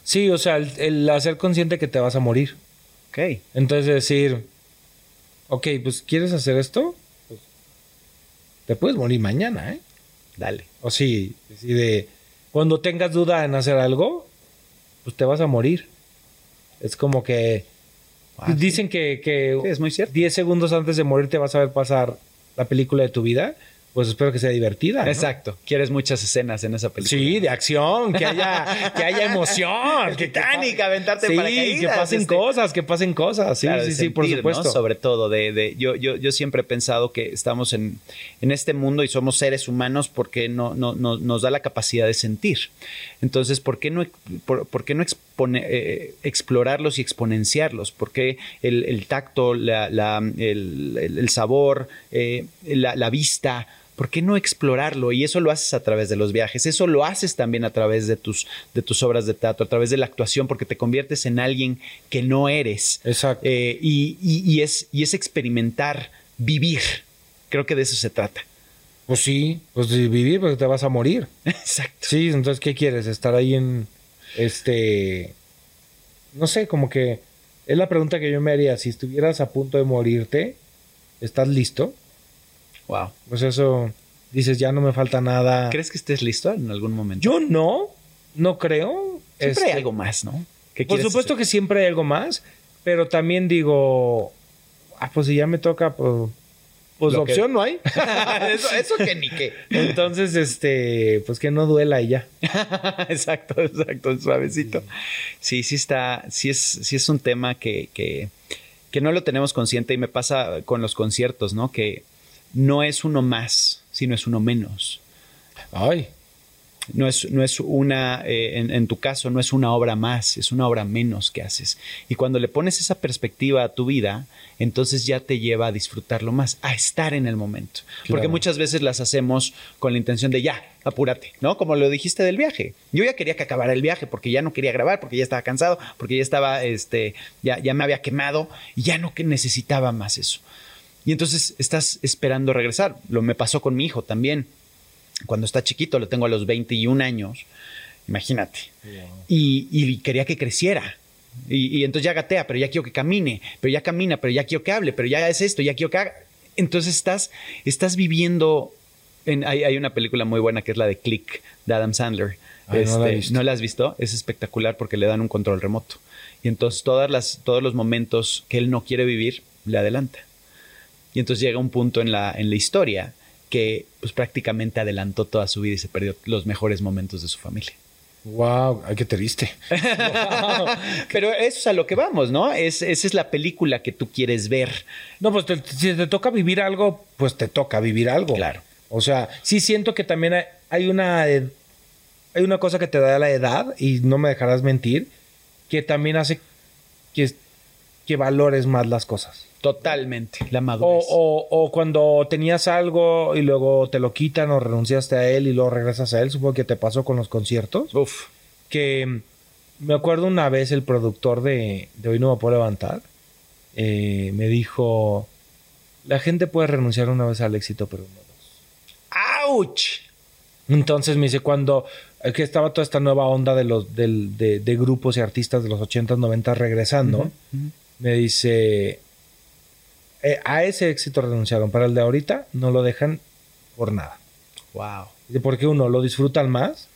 Sí, o sea, el, el hacer consciente que te vas a morir. Ok. Entonces decir, ok, pues ¿quieres hacer esto? Pues, te puedes morir mañana, ¿eh? Dale. O sí, sí, de cuando tengas duda en hacer algo, pues te vas a morir. Es como que Ah, dicen que, que Sí, es muy cierto. 10 segundos antes de morir te vas a ver pasar la película de tu vida. Pues espero que sea divertida. ¿no? Exacto. Quieres muchas escenas en esa película. Sí, de acción, que haya, que haya emoción. Titanic, aventarte sí, paracaídas, que pasen este. cosas, que pasen cosas. Sí, Claro, sí, sí, por supuesto. Sobre todo, de, de- yo, yo, yo siempre he pensado que estamos en, en este mundo y somos seres humanos porque no, no, no- nos da la capacidad de sentir. Entonces, ¿por qué no, por, por qué no expone- eh, explorarlos y exponenciarlos? ¿Por qué el, el tacto, la- el- el sabor, eh, la, la vista? ¿Por qué no explorarlo? Y eso lo haces a través de los viajes, eso lo haces también a través de tus, de tus obras de teatro, a través de la actuación, porque te conviertes en alguien que no eres. Exacto. Eh, y, y- y es, y es experimentar, vivir. Creo que de eso se trata. Pues sí, pues vivir, porque te vas a morir. Exacto. Sí, entonces, ¿qué quieres? Estar ahí en. Este. No sé, como que. Es la pregunta que yo me haría. Si estuvieras a punto de morirte, ¿estás listo? Wow. Pues eso. Dices, ya no me falta nada. ¿Crees que estés listo en algún momento? Yo no. No creo. Siempre hay Este, algo más, ¿no? ¿Qué Por supuesto hacer? que siempre hay algo más. Pero también digo. Ah, pues si ya me toca, pues. Pues Lo que- opción no hay. eso, eso que ni qué. Entonces, este. Pues que no duela y ya. exacto, exacto, suavecito. Sí, sí está, sí es, sí es un tema que, que, que no lo tenemos consciente y me pasa con los conciertos, ¿no? Que no es uno más, sino es uno menos. Ay. No es, no es una, eh, en, en tu caso, no es una obra más, es una obra menos que haces. Y cuando le pones esa perspectiva a tu vida, entonces ya te lleva a disfrutarlo más, a estar en el momento. Porque muchas veces las hacemos con la intención de ya, apúrate, ¿no? Como lo dijiste del viaje. Yo ya quería que acabara el viaje porque ya no quería grabar, porque ya estaba cansado, porque ya estaba, este, ya, ya me había quemado y ya no que necesitaba más eso. Y entonces estás esperando regresar. Lo me pasó con mi hijo también cuando está chiquito, lo tengo a los 21 años, imagínate. Y, y quería que creciera. Y, y entonces ya gatea, pero ya quiero que camine, pero ya camina, pero ya quiero que hable, pero ya es esto, ya quiero que haga. Entonces estás, estás viviendo. En, hay, hay una película muy buena que es la de Click de Adam Sandler. Ay, no la Este. ¿No la has visto? Es espectacular porque le dan un control remoto. Y entonces todas las, todos los momentos que él no quiere vivir, le adelanta. Y entonces llega un punto en la, en la historia que pues prácticamente adelantó toda su vida y se perdió los mejores momentos de su familia. Wow, ay, qué triste. Pero eso es a lo que vamos, ¿no? Es, esa es la película que tú quieres ver. No, pues te- si te toca vivir algo, pues te toca vivir algo. Claro. O sea, sí siento que también hay, hay una ed- hay una cosa que te da la edad y no me dejarás mentir, que también hace que, que valores más las cosas. Totalmente. La madurez. o, o cuando tenías algo y luego te lo quitan o renunciaste a él y luego regresas a él, supongo que te pasó con los conciertos. Uf. que mm, me acuerdo una vez el productor de, de Hoy No Me Puedo Levantar eh, me dijo, la gente puede renunciar una vez al éxito, pero no dos. ¡Auch! Entonces me dice, cuando eh, que estaba toda esta nueva onda de, los, de, de grupos y artistas de los 80s, 90 regresando, me dice, "Eh, a ese éxito renunciaron, para el de ahorita no lo dejan por nada. Wow. Dice, Porque uno, lo disfrutan más,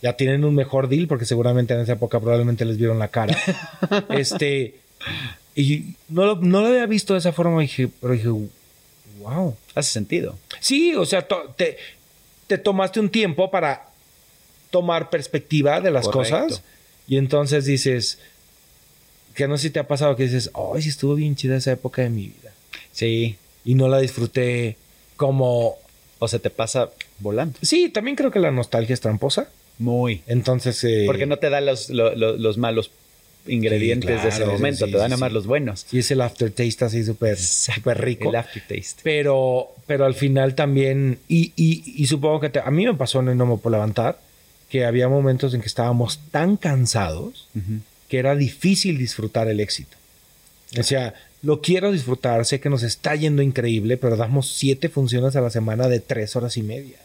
ya tienen un mejor deal porque seguramente en esa época probablemente les vieron la cara. este y no lo, no lo había visto de esa forma, dije, pero dije, wow. Hace sentido. Sí, o sea, te, te tomaste un tiempo para tomar perspectiva de las Correcto. cosas y entonces dices que no sé si te ha pasado que dices, ay, sí estuvo bien chida esa época de mi vida Sí. y no la disfruté como O se te pasa volando. sí, también creo que la nostalgia es tramposa. Muy. Entonces, eh, Porque no te da los, lo- lo- los malos ingredientes Sí, de ese momento, sí, te dan nada más sí. los buenos. Sí, es el aftertaste así súper rico. El aftertaste. Pero, pero al final también, y, y, y supongo que te- a mí me pasó en el No Me Puedo Levantar, que había momentos en que estábamos tan cansados. Que era difícil disfrutar el éxito. O sea, lo quiero disfrutar, sé que nos está yendo increíble, pero damos siete funciones a la semana de tres horas y media.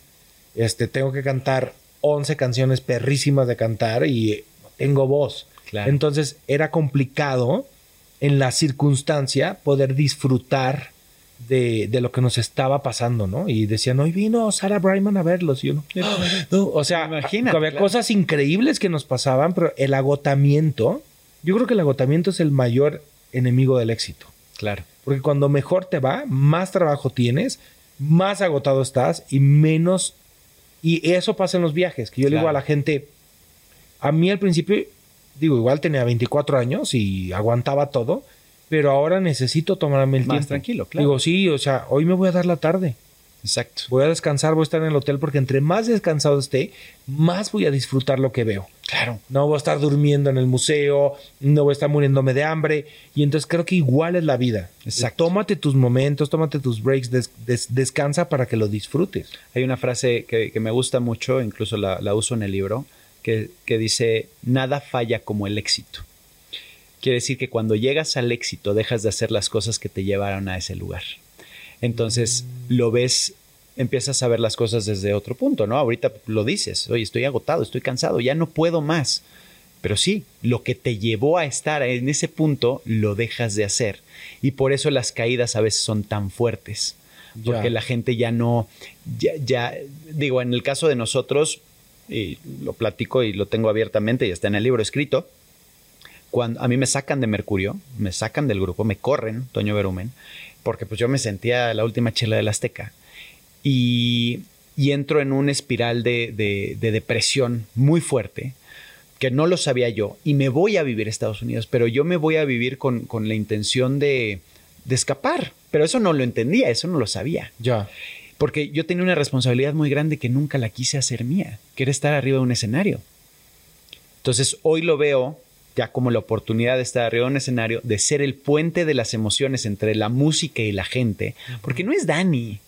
Este, tengo que cantar 11 canciones perrísimas de cantar y tengo voz. Claro. Entonces era complicado en la circunstancia poder disfrutar de, de lo que nos estaba pasando, ¿no? Y decían, hoy vino Sarah Brightman a verlos. Y yo no, no, o sea, había claro. cosas increíbles que nos pasaban, pero el agotamiento, yo creo que el agotamiento es el mayor enemigo del éxito. Claro. Porque cuando mejor te va, más trabajo tienes, más agotado estás y menos... Y eso pasa en los viajes, que yo le digo a la gente, a mí al principio, digo, igual tenía 24 años y aguantaba todo, pero ahora necesito tomarme el Más tiempo. tranquilo, claro. Digo, sí, o sea, hoy me voy a dar la tarde. Exacto. Voy a descansar, voy a estar en el hotel porque entre más descansado esté, más voy a disfrutar lo que veo. Claro. No voy a estar durmiendo en el museo, no voy a estar muriéndome de hambre. Y entonces creo que igual es la vida. Exacto. Tómate tus momentos, tómate tus breaks, des- des- descansa para que lo disfrutes. Hay una frase que, que me gusta mucho, incluso la, la uso en el libro, que, que dice, nada falla como el éxito. Quiere decir que cuando llegas al éxito dejas de hacer las cosas que te llevaron a ese lugar. Entonces lo ves, empiezas a ver las cosas desde otro punto, ¿no? Ahorita lo dices, oye, estoy agotado, estoy cansado, ya no puedo más. Pero sí, lo que te llevó a estar en ese punto lo dejas de hacer. Y por eso las caídas a veces son tan fuertes. Porque la gente ya no, ya, ya, digo, en el caso de nosotros, y lo platico y lo tengo abiertamente y está en el libro escrito, cuando a mí me sacan de Mercurio, me sacan del grupo, me corren, Toño Berumen, porque pues yo me sentía la última chela del Azteca. Y, y entro en una espiral de, de- de depresión muy fuerte, que no lo sabía yo, y me voy a vivir a Estados Unidos, pero yo me voy a vivir con, con la intención de, de escapar. Pero eso no lo entendía, eso no lo sabía. Ya. Porque yo tenía una responsabilidad muy grande que nunca la quise hacer mía, que era estar arriba de un escenario. Entonces hoy lo veo ya como la oportunidad de estar arriba de un escenario, de ser el puente de las emociones entre la música y la gente, porque no es Dani.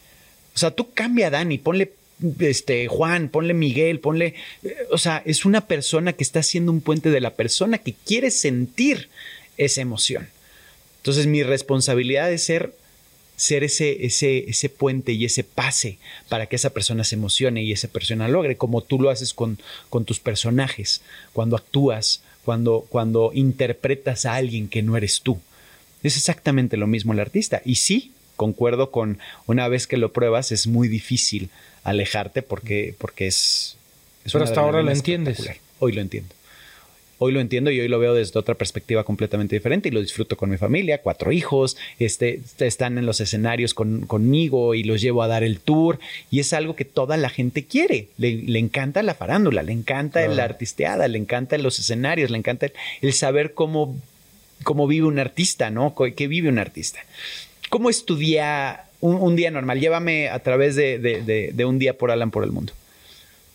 O sea, tú cambia a Dani, ponle este Juan, ponle Miguel, ponle, eh, o sea, es una persona que está haciendo un puente de la persona que quiere sentir esa emoción. Entonces mi responsabilidad es ser ser ese, ese, ese puente y ese pase para que esa persona se emocione y esa persona logre, como tú lo haces con, con tus personajes, cuando actúas, cuando, cuando interpretas a alguien que no eres tú. Es exactamente lo mismo el artista. Y sí, concuerdo con una vez que lo pruebas, es muy difícil alejarte porque, porque es... es Pero hasta ahora lo entiendes. Hoy lo entiendo. Hoy lo entiendo y hoy lo veo desde otra perspectiva completamente diferente y lo disfruto con mi familia, cuatro hijos, este, están en los escenarios con- conmigo y los llevo a dar el tour y es algo que toda la gente quiere. Le, le encanta la farándula, le encanta la artisteada, le encanta los escenarios, le encanta el, el saber cómo, cómo vive un artista, ¿no? ¿Qué vive un artista? ¿Cómo es tu día, un, un día normal? Llévame a través de, de- de- de un día por Alan por el mundo.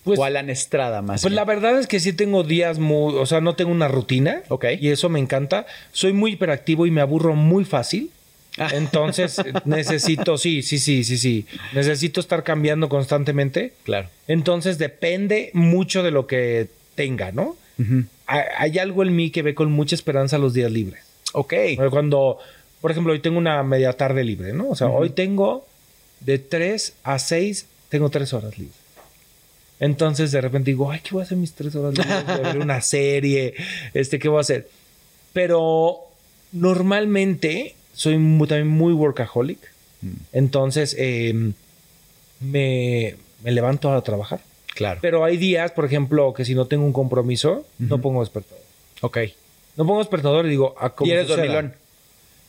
Pues, o Alan Estrada más. pues bien. la verdad es que sí tengo días muy, o sea, no tengo una rutina. Ok. Y eso me encanta. Soy muy hiperactivo y me aburro muy fácil. Ah. Entonces necesito, sí, sí, sí, sí, sí. Necesito estar cambiando constantemente. Claro. Entonces depende mucho de lo que tenga, ¿no? Hay algo en mí que ve con mucha esperanza los días libres. Ok. Cuando, por ejemplo, hoy tengo una media tarde libre, ¿no? O sea, hoy tengo de 3 a 6, tengo 3 horas libres. Entonces de repente digo, ay, ¿qué voy a hacer mis 3 horas? Voy a ver una serie, este, ¿qué voy a hacer? Pero normalmente soy también muy workaholic. Entonces eh, me, me levanto a trabajar. Claro. Pero hay días, por ejemplo, que si no tengo un compromiso, no pongo despertador. ok. No pongo despertador y digo, a como ¿Y eres dormilón?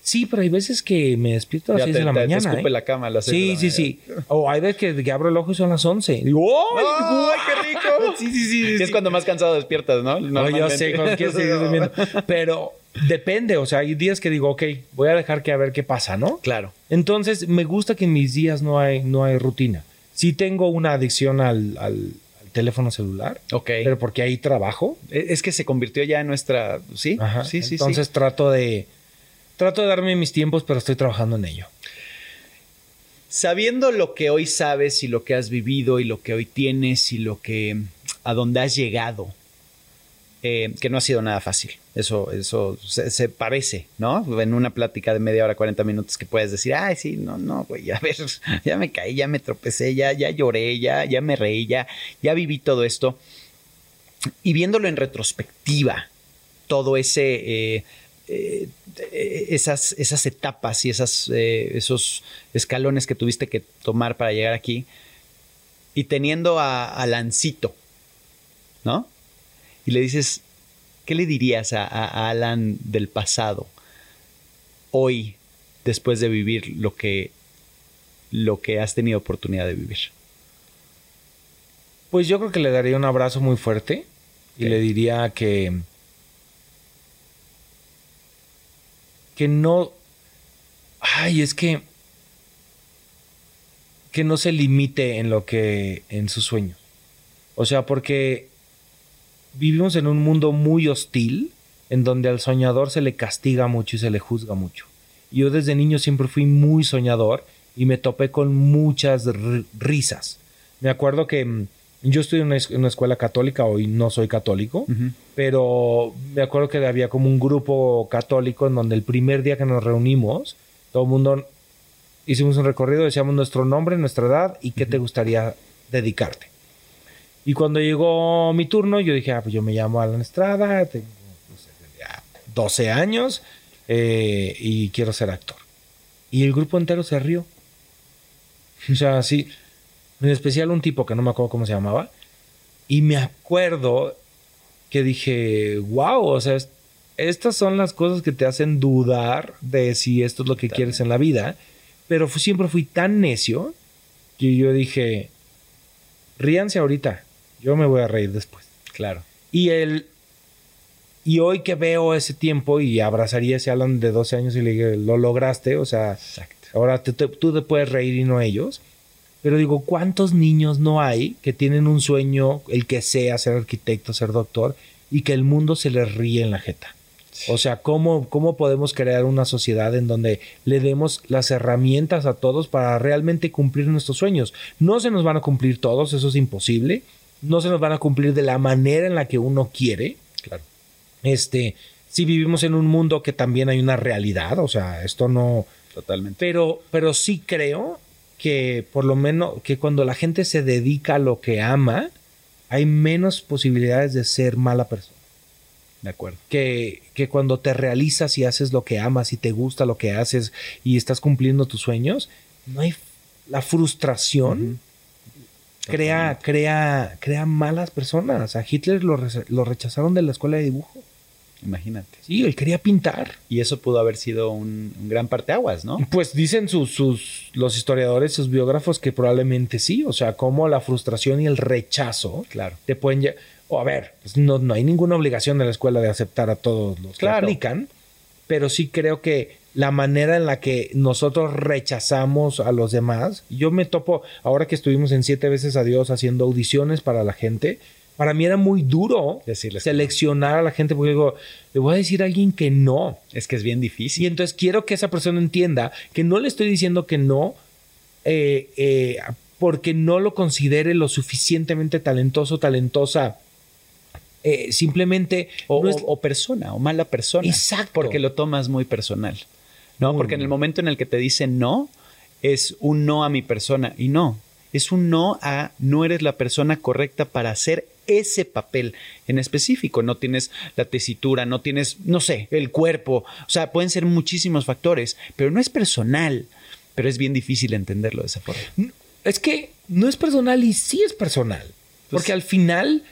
Sí, pero hay veces que me despierto a las Ya 6 te- de la te- te mañana. escupe ¿eh? la cama a las seis Sí, de la sí, mañana. sí. O hay veces que, que abro el ojo y son las 11. Digo, ¡ay! ¡Ay, qué rico! Sí, sí, sí. Y es sí. cuando más cansado despiertas, ¿no? No, yo sé, cuando quieres seguir durmiendo. Pero depende, o sea, hay días que digo, ok, voy a dejar que a ver qué pasa, ¿no? Claro. Entonces, me gusta que en mis días no hay, no hay rutina. Sí tengo una adicción al, al- teléfono celular, Ok. pero porque ahí trabajo. E- es que se convirtió ya en nuestra... Sí, Ajá. sí, sí. Entonces sí. trato de trato de darme mis tiempos, pero estoy trabajando en ello. Sabiendo lo que hoy sabes y lo que has vivido y lo que hoy tienes y lo que... a dónde has llegado, eh, que no ha sido nada fácil. Eso, eso se, parece, ¿no? En una plática de media hora, 40 minutos que puedes decir, ay, sí, no, no, güey, a ver, ya me caí, ya me tropecé, ya, ya lloré, ya, ya me reí, ya, ya viví todo esto. Y viéndolo en retrospectiva, todo ese, eh, eh, esas, esas etapas y esas, eh, esos escalones que tuviste que tomar para llegar aquí y teniendo a, Lancito, ¿no? Y le dices, ¿qué le dirías a, a, Alan del pasado hoy después de vivir lo que, lo que has tenido oportunidad de vivir? Pues yo creo que le daría un abrazo muy fuerte y le diría que que no ay, es que que no se limite en lo que en sus sueños. O sea, porque vivimos en un mundo muy hostil en donde al soñador se le castiga mucho y se le juzga mucho. Yo desde niño siempre fui muy soñador y me topé con muchas risas. Me acuerdo que mm, yo estudié en una, escuela católica, hoy no soy católico, pero me acuerdo que había como un grupo católico en donde el primer día que nos reunimos, todo el mundo hicimos un recorrido, decíamos nuestro nombre, nuestra edad y qué te gustaría dedicarte. Y cuando llegó mi turno, yo dije, ah, pues yo me llamo Alan Estrada, tengo 12 años eh, y quiero ser actor. Y el grupo entero se rió. O sea, sí en especial un tipo que no me acuerdo cómo se llamaba. Y me acuerdo que dije, wow, o sea, estas son las cosas que te hacen dudar de si esto es lo que quieres en la vida. Pero siempre fui tan necio que yo dije, ríanse ahorita, yo me voy a reír después. Claro. Y el... Y hoy que veo ese tiempo y abrazaría ese Alan de 12 años y le dije, lo lograste, o sea, ahora tú te puedes reír y no ellos. Pero digo, ¿cuántos niños no hay que tienen un sueño, el que sea, ser arquitecto, ser doctor, y que el mundo se les ríe en la jeta? O sea, ¿cómo, ¿cómo podemos crear una sociedad en donde le demos las herramientas a todos para realmente cumplir nuestros sueños? No se nos van a cumplir todos, eso es imposible. No se nos van a cumplir de la manera en la que uno quiere. Claro. Este, si vivimos en un mundo que también hay una realidad, o sea, esto no. Totalmente. Pero, pero sí creo que por lo menos que cuando la gente se dedica a lo que ama, hay menos posibilidades de ser mala persona. De acuerdo. Que, que cuando te realizas y haces lo que amas y te gusta lo que haces y estás cumpliendo tus sueños, no hay la frustración. Crea, crea, crea malas personas. A Hitler lo, lo rechazaron de la escuela de dibujo. Imagínate. Sí, él quería pintar. Y eso pudo haber sido un, gran parteaguas, ¿no? Pues dicen sus, sus, los historiadores, sus biógrafos, que probablemente sí. O sea, como la frustración y el rechazo claro. te pueden... O a ver, pues no, no hay ninguna obligación de la escuela de aceptar a todos los que aplican, pero sí creo que la manera en la que nosotros rechazamos a los demás. Yo me topo, ahora que estuvimos en siete veces a Dios haciendo audiciones para la gente, para mí era muy duro Decirles seleccionar a la gente porque digo, le voy a decir a alguien que no. Es que es bien difícil. Y entonces quiero que esa persona entienda que no le estoy diciendo que no eh, eh, porque no lo considere lo suficientemente talentoso, talentosa. Eh, simplemente o, persona o mala persona exacto porque lo tomas muy personal no porque en el momento en el que te dicen no es un no a mi persona y no es un no a no eres la persona correcta para hacer ese papel en específico. No tienes la tesitura, no tienes, no sé, el cuerpo. O sea, pueden ser muchísimos factores, pero no es personal. Pero es bien difícil entenderlo de esa forma. Es que no es personal y sí es personal. Pues porque al final.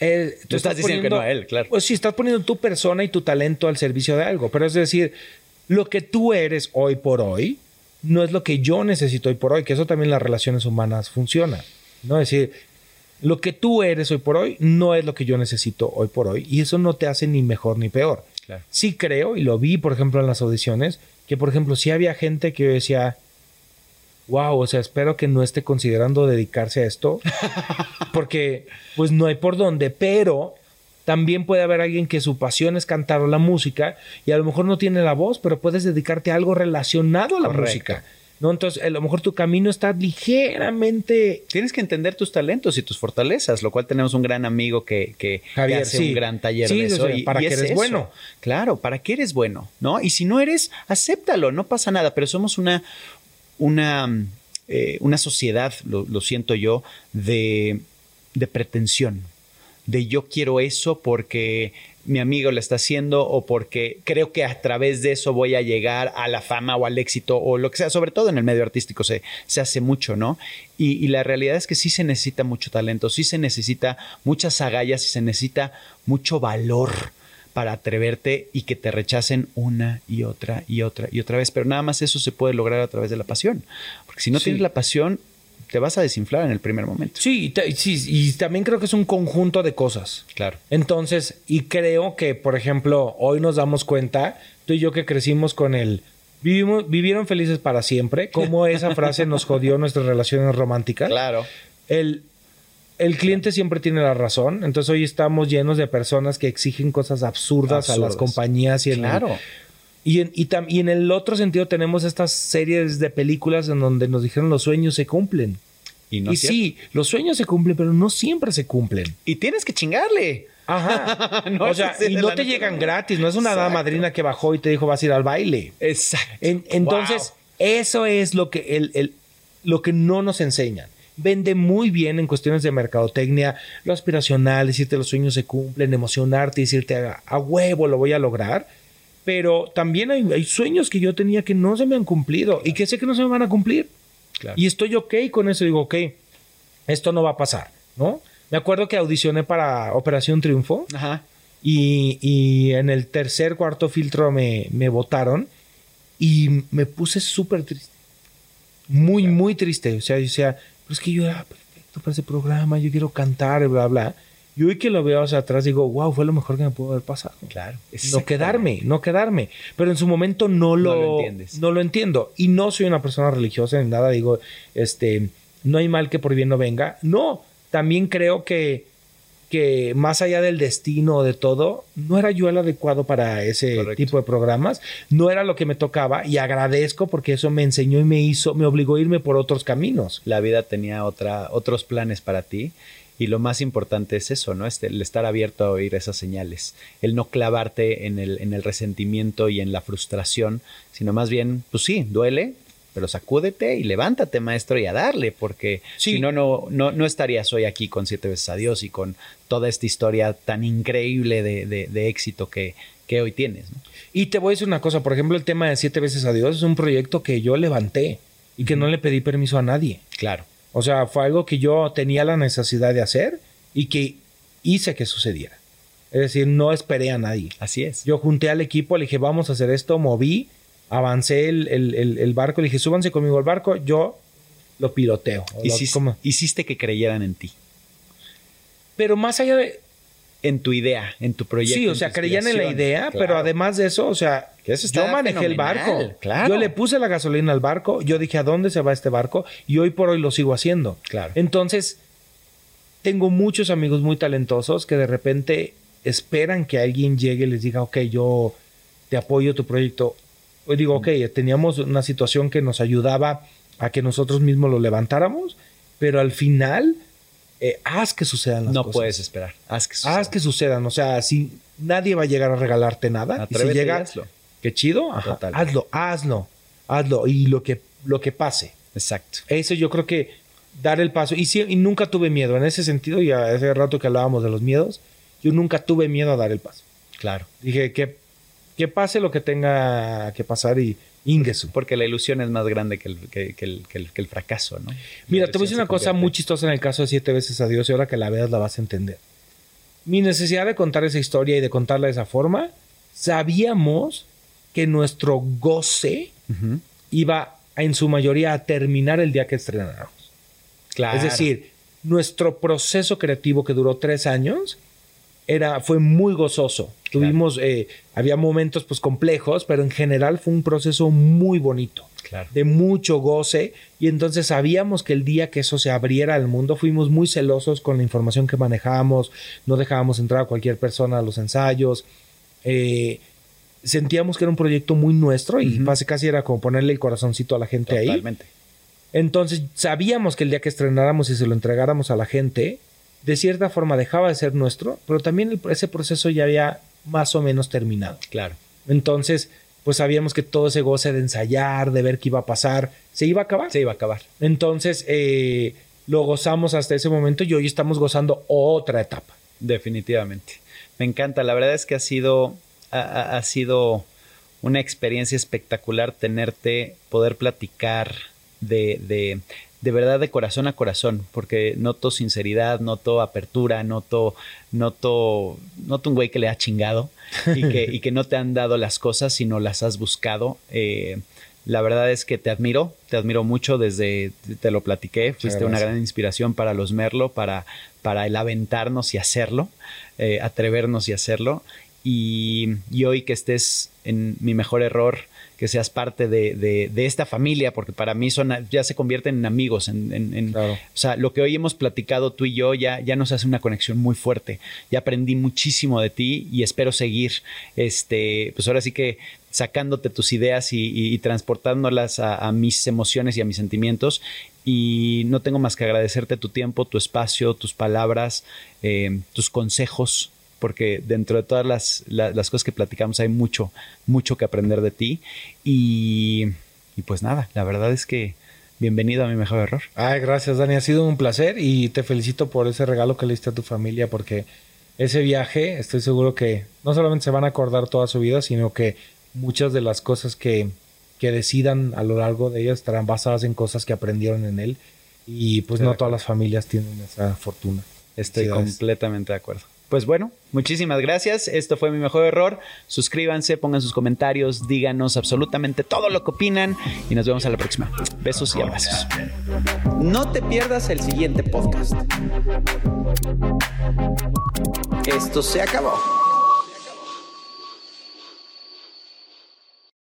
Eh, tú, estás, diciendo que no a él, claro. Pues sí, estás poniendo tu persona y tu talento al servicio de algo. Pero es decir, lo que tú eres hoy por hoy no es lo que yo necesito hoy por hoy, que eso también las relaciones humanas funciona. ¿no? Es decir, lo que tú eres hoy por hoy no es lo que yo necesito hoy por hoy y eso no te hace ni mejor ni peor. Sí creo, y lo vi por ejemplo en las audiciones, que por ejemplo sí había gente que decía, wow, o sea, espero que no esté considerando dedicarse a esto, porque pues no hay por dónde, pero también puede haber alguien que su pasión es cantar o la música y a lo mejor no tiene la voz, pero puedes dedicarte a algo relacionado a la música. ¿No? Entonces, a lo mejor tu camino está ligeramente... Tienes que entender tus talentos y tus fortalezas, lo cual tenemos un gran amigo que, que, hace un gran taller de eso. para que eres bueno. Claro, para que eres bueno, ¿no? Y si no eres, acéptalo, no pasa nada, pero somos una, una, eh, una sociedad, lo, siento yo, de, de pretensión de yo quiero eso porque mi amigo lo está haciendo o porque creo que a través de eso voy a llegar a la fama o al éxito o lo que sea, sobre todo en el medio artístico se, se hace mucho, ¿no? Y, y, la realidad es que sí se necesita mucho talento, sí se necesita muchas agallas y se necesita mucho valor para atreverte y que te rechacen una y otra y otra y otra vez, pero nada más eso se puede lograr a través de la pasión, porque si no Sí. tienes la pasión, te vas a desinflar en el primer momento. Sí, y sí, y también creo que es un conjunto de cosas. Claro. Entonces, y creo que, por ejemplo, hoy nos damos cuenta, tú y yo que crecimos con el vivimos, vivieron felices para siempre, cómo esa frase nos jodió nuestras relaciones románticas. Claro. El, el cliente siempre tiene la razón. Entonces hoy estamos llenos de personas que exigen cosas absurdas, a las compañías y en el- Claro. Y en, y, tam- y en el otro sentido tenemos estas series de películas en donde nos dijeron los sueños se cumplen. Y, no y sí, los sueños se cumplen, pero no siempre se cumplen. Y tienes que chingarle. Ajá. No o sea, y no te llegan gratis, no es una dama Exacto. madrina que bajó y te dijo vas a ir al baile. Exacto. En- entonces, eso es lo que, el, el- lo que no nos enseñan. Vende muy bien en cuestiones de mercadotecnia, lo aspiracional, decirte los sueños se cumplen, emocionarte, decirte a, a huevo lo voy a lograr. Pero también hay, hay sueños que yo tenía que no se me han cumplido y que sé que no se me van a cumplir. Claro. Y estoy ok con eso. Digo, ok, esto no va a pasar, ¿no? Me acuerdo que audicioné para Operación Triunfo Ajá. y, y en el tercer, cuarto filtro me, me votaron y me puse súper triste. Muy, muy triste. O sea, yo decía, pero es que yo era perfecto para ese programa, yo quiero cantar, bla, bla. Y hoy que lo veo hacia atrás digo, wow, fue lo mejor que me pudo haber pasado. Claro. No quedarme, no quedarme. Pero en su momento no lo, No lo entiendes. no lo entiendo. Y no soy una persona religiosa ni nada. Digo, este, no hay mal que por bien no venga. No, también creo que, que más allá del destino o de todo, no era yo el adecuado para ese Correcto. tipo de programas. No era lo que me tocaba y agradezco porque eso me enseñó y me hizo, me obligó a irme por otros caminos. La vida tenía otra, otros planes para ti. Y lo más importante es eso, ¿no? Este, el estar abierto a oír esas señales. El no clavarte en el, en el resentimiento y en la frustración, sino más bien, pues sí, duele, pero sacúdete y levántate, maestro, y a darle, porque Sí. si no, no, no, no estarías hoy aquí con siete veces a Dios y con toda esta historia tan increíble de, de- de éxito que, que hoy tienes. ¿no? Y te voy a decir una cosa, por ejemplo, el tema de Siete veces a Dios es un proyecto que yo levanté y que no le pedí permiso a nadie. Claro. O sea, fue algo que yo tenía la necesidad de hacer y que hice que sucediera. Es decir, no esperé a nadie. Así es. Yo junté al equipo, le dije, vamos a hacer esto, moví, avancé el, el- el- el barco, le dije, súbanse conmigo al barco, yo lo piloteo. Lo- Hiciste, ¿cómo? hiciste que creyeran en ti, Pero más allá de... en tu idea, en tu proyecto. Sí, o sea, creían en la idea, Claro. pero además de eso, o sea, yo manejé el barco. claro. Yo le puse la gasolina al barco, yo dije, ¿a dónde se va este barco? Y hoy por hoy lo sigo haciendo. Claro. Entonces, tengo muchos amigos muy talentosos que de repente esperan que alguien llegue y les diga, ok, yo te apoyo tu proyecto. Hoy digo, ok, teníamos una situación que nos ayudaba a que nosotros mismos lo levantáramos, pero al final, eh, haz que sucedan las no cosas. puedes esperar. Haz que suceda. Haz que sucedan. O sea, si nadie va a llegar a regalarte nada. y si y llega, hazlo. qué chido. Ajá, hazlo, hazlo, hazlo. Y lo que, lo que pase. Exacto. Eso yo creo que dar el paso. Y, y nunca tuve miedo. En ese sentido, y hace rato que hablábamos de los miedos, yo nunca tuve miedo a dar el paso. Claro. Dije que, que pase lo que tenga que pasar y ingesu. Porque la ilusión es más grande que el, que, que el, que el- que el fracaso, ¿no? Mira, te voy a decir una cosa convierte- muy chistosa en el caso de Siete veces a Dios y ahora que la veas la vas a entender. Mi necesidad de contar esa historia y de contarla de esa forma, sabíamos que nuestro goce Ujú. iba a, en su mayoría a terminar el día que estrenáramos. Claro. Es decir, nuestro proceso creativo que duró tres años era, fue muy gozoso. Claro. Tuvimos, eh, había momentos pues complejos, pero en general fue un proceso muy bonito Claro. de mucho goce y entonces sabíamos que el día que eso se abriera al mundo fuimos muy celosos con la información que manejábamos, no dejábamos entrar a cualquier persona a los ensayos, eh, sentíamos que era un proyecto muy nuestro y casi era como ponerle el corazoncito a la gente ahí. Totalmente. Entonces sabíamos que el día que estrenáramos y se lo entregáramos a la gente, de cierta forma dejaba de ser nuestro, pero también el- ese proceso ya había más o menos terminado. Claro. Entonces, pues sabíamos que todo ese goce de ensayar, de ver qué iba a pasar, se iba a acabar. Se iba a acabar. Entonces, eh, lo gozamos hasta ese momento y hoy estamos gozando otra etapa. Definitivamente. Me encanta. La verdad es que ha sido, ha, ha sido una experiencia espectacular tenerte, poder platicar de, de, de verdad de corazón a corazón, porque noto sinceridad, noto apertura, noto, noto, noto un güey que le ha chingado y que, y que no te han dado las cosas, sino las has buscado. Eh, la verdad es que te admiro, te admiro mucho desde, te lo platiqué, fuiste una gran inspiración para los Merlo, para, para el aventarnos y hacerlo, eh, atrevernos y hacerlo. Y, y, hoy que estés en mi mejor error, que seas parte de, de, de, esta familia, porque para mí son, ya se convierten en amigos. En, en, en claro. O sea, lo que hoy hemos platicado tú y yo ya, ya nos hace una conexión muy fuerte. Ya aprendí muchísimo de ti y espero seguir, este, pues ahora sí que sacándote tus ideas y, y, y transportándolas a, a, mis emociones y a mis sentimientos. Y no tengo más que agradecerte tu tiempo, tu espacio, tus palabras, eh, tus consejos porque dentro de todas las, las, las, cosas que platicamos hay mucho, mucho que aprender de ti. Y, y, pues nada, la verdad es que bienvenido a mi mejor error. Ay, gracias Dani, ha sido un placer y te felicito por ese regalo que le diste a tu familia porque ese viaje estoy seguro que no solamente se van a acordar toda su vida, sino que muchas de las cosas que, que decidan a lo largo de ellas estarán basadas en cosas que aprendieron en él y pues no todas las familias tienen esa fortuna. Estoy completamente de acuerdo. Pues bueno, muchísimas gracias. Esto fue mi mejor error. Suscríbanse, pongan sus comentarios, díganos absolutamente todo lo que opinan y nos vemos a la próxima. Besos y abrazos. No te pierdas el siguiente podcast. Esto se acabó.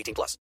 18 plus.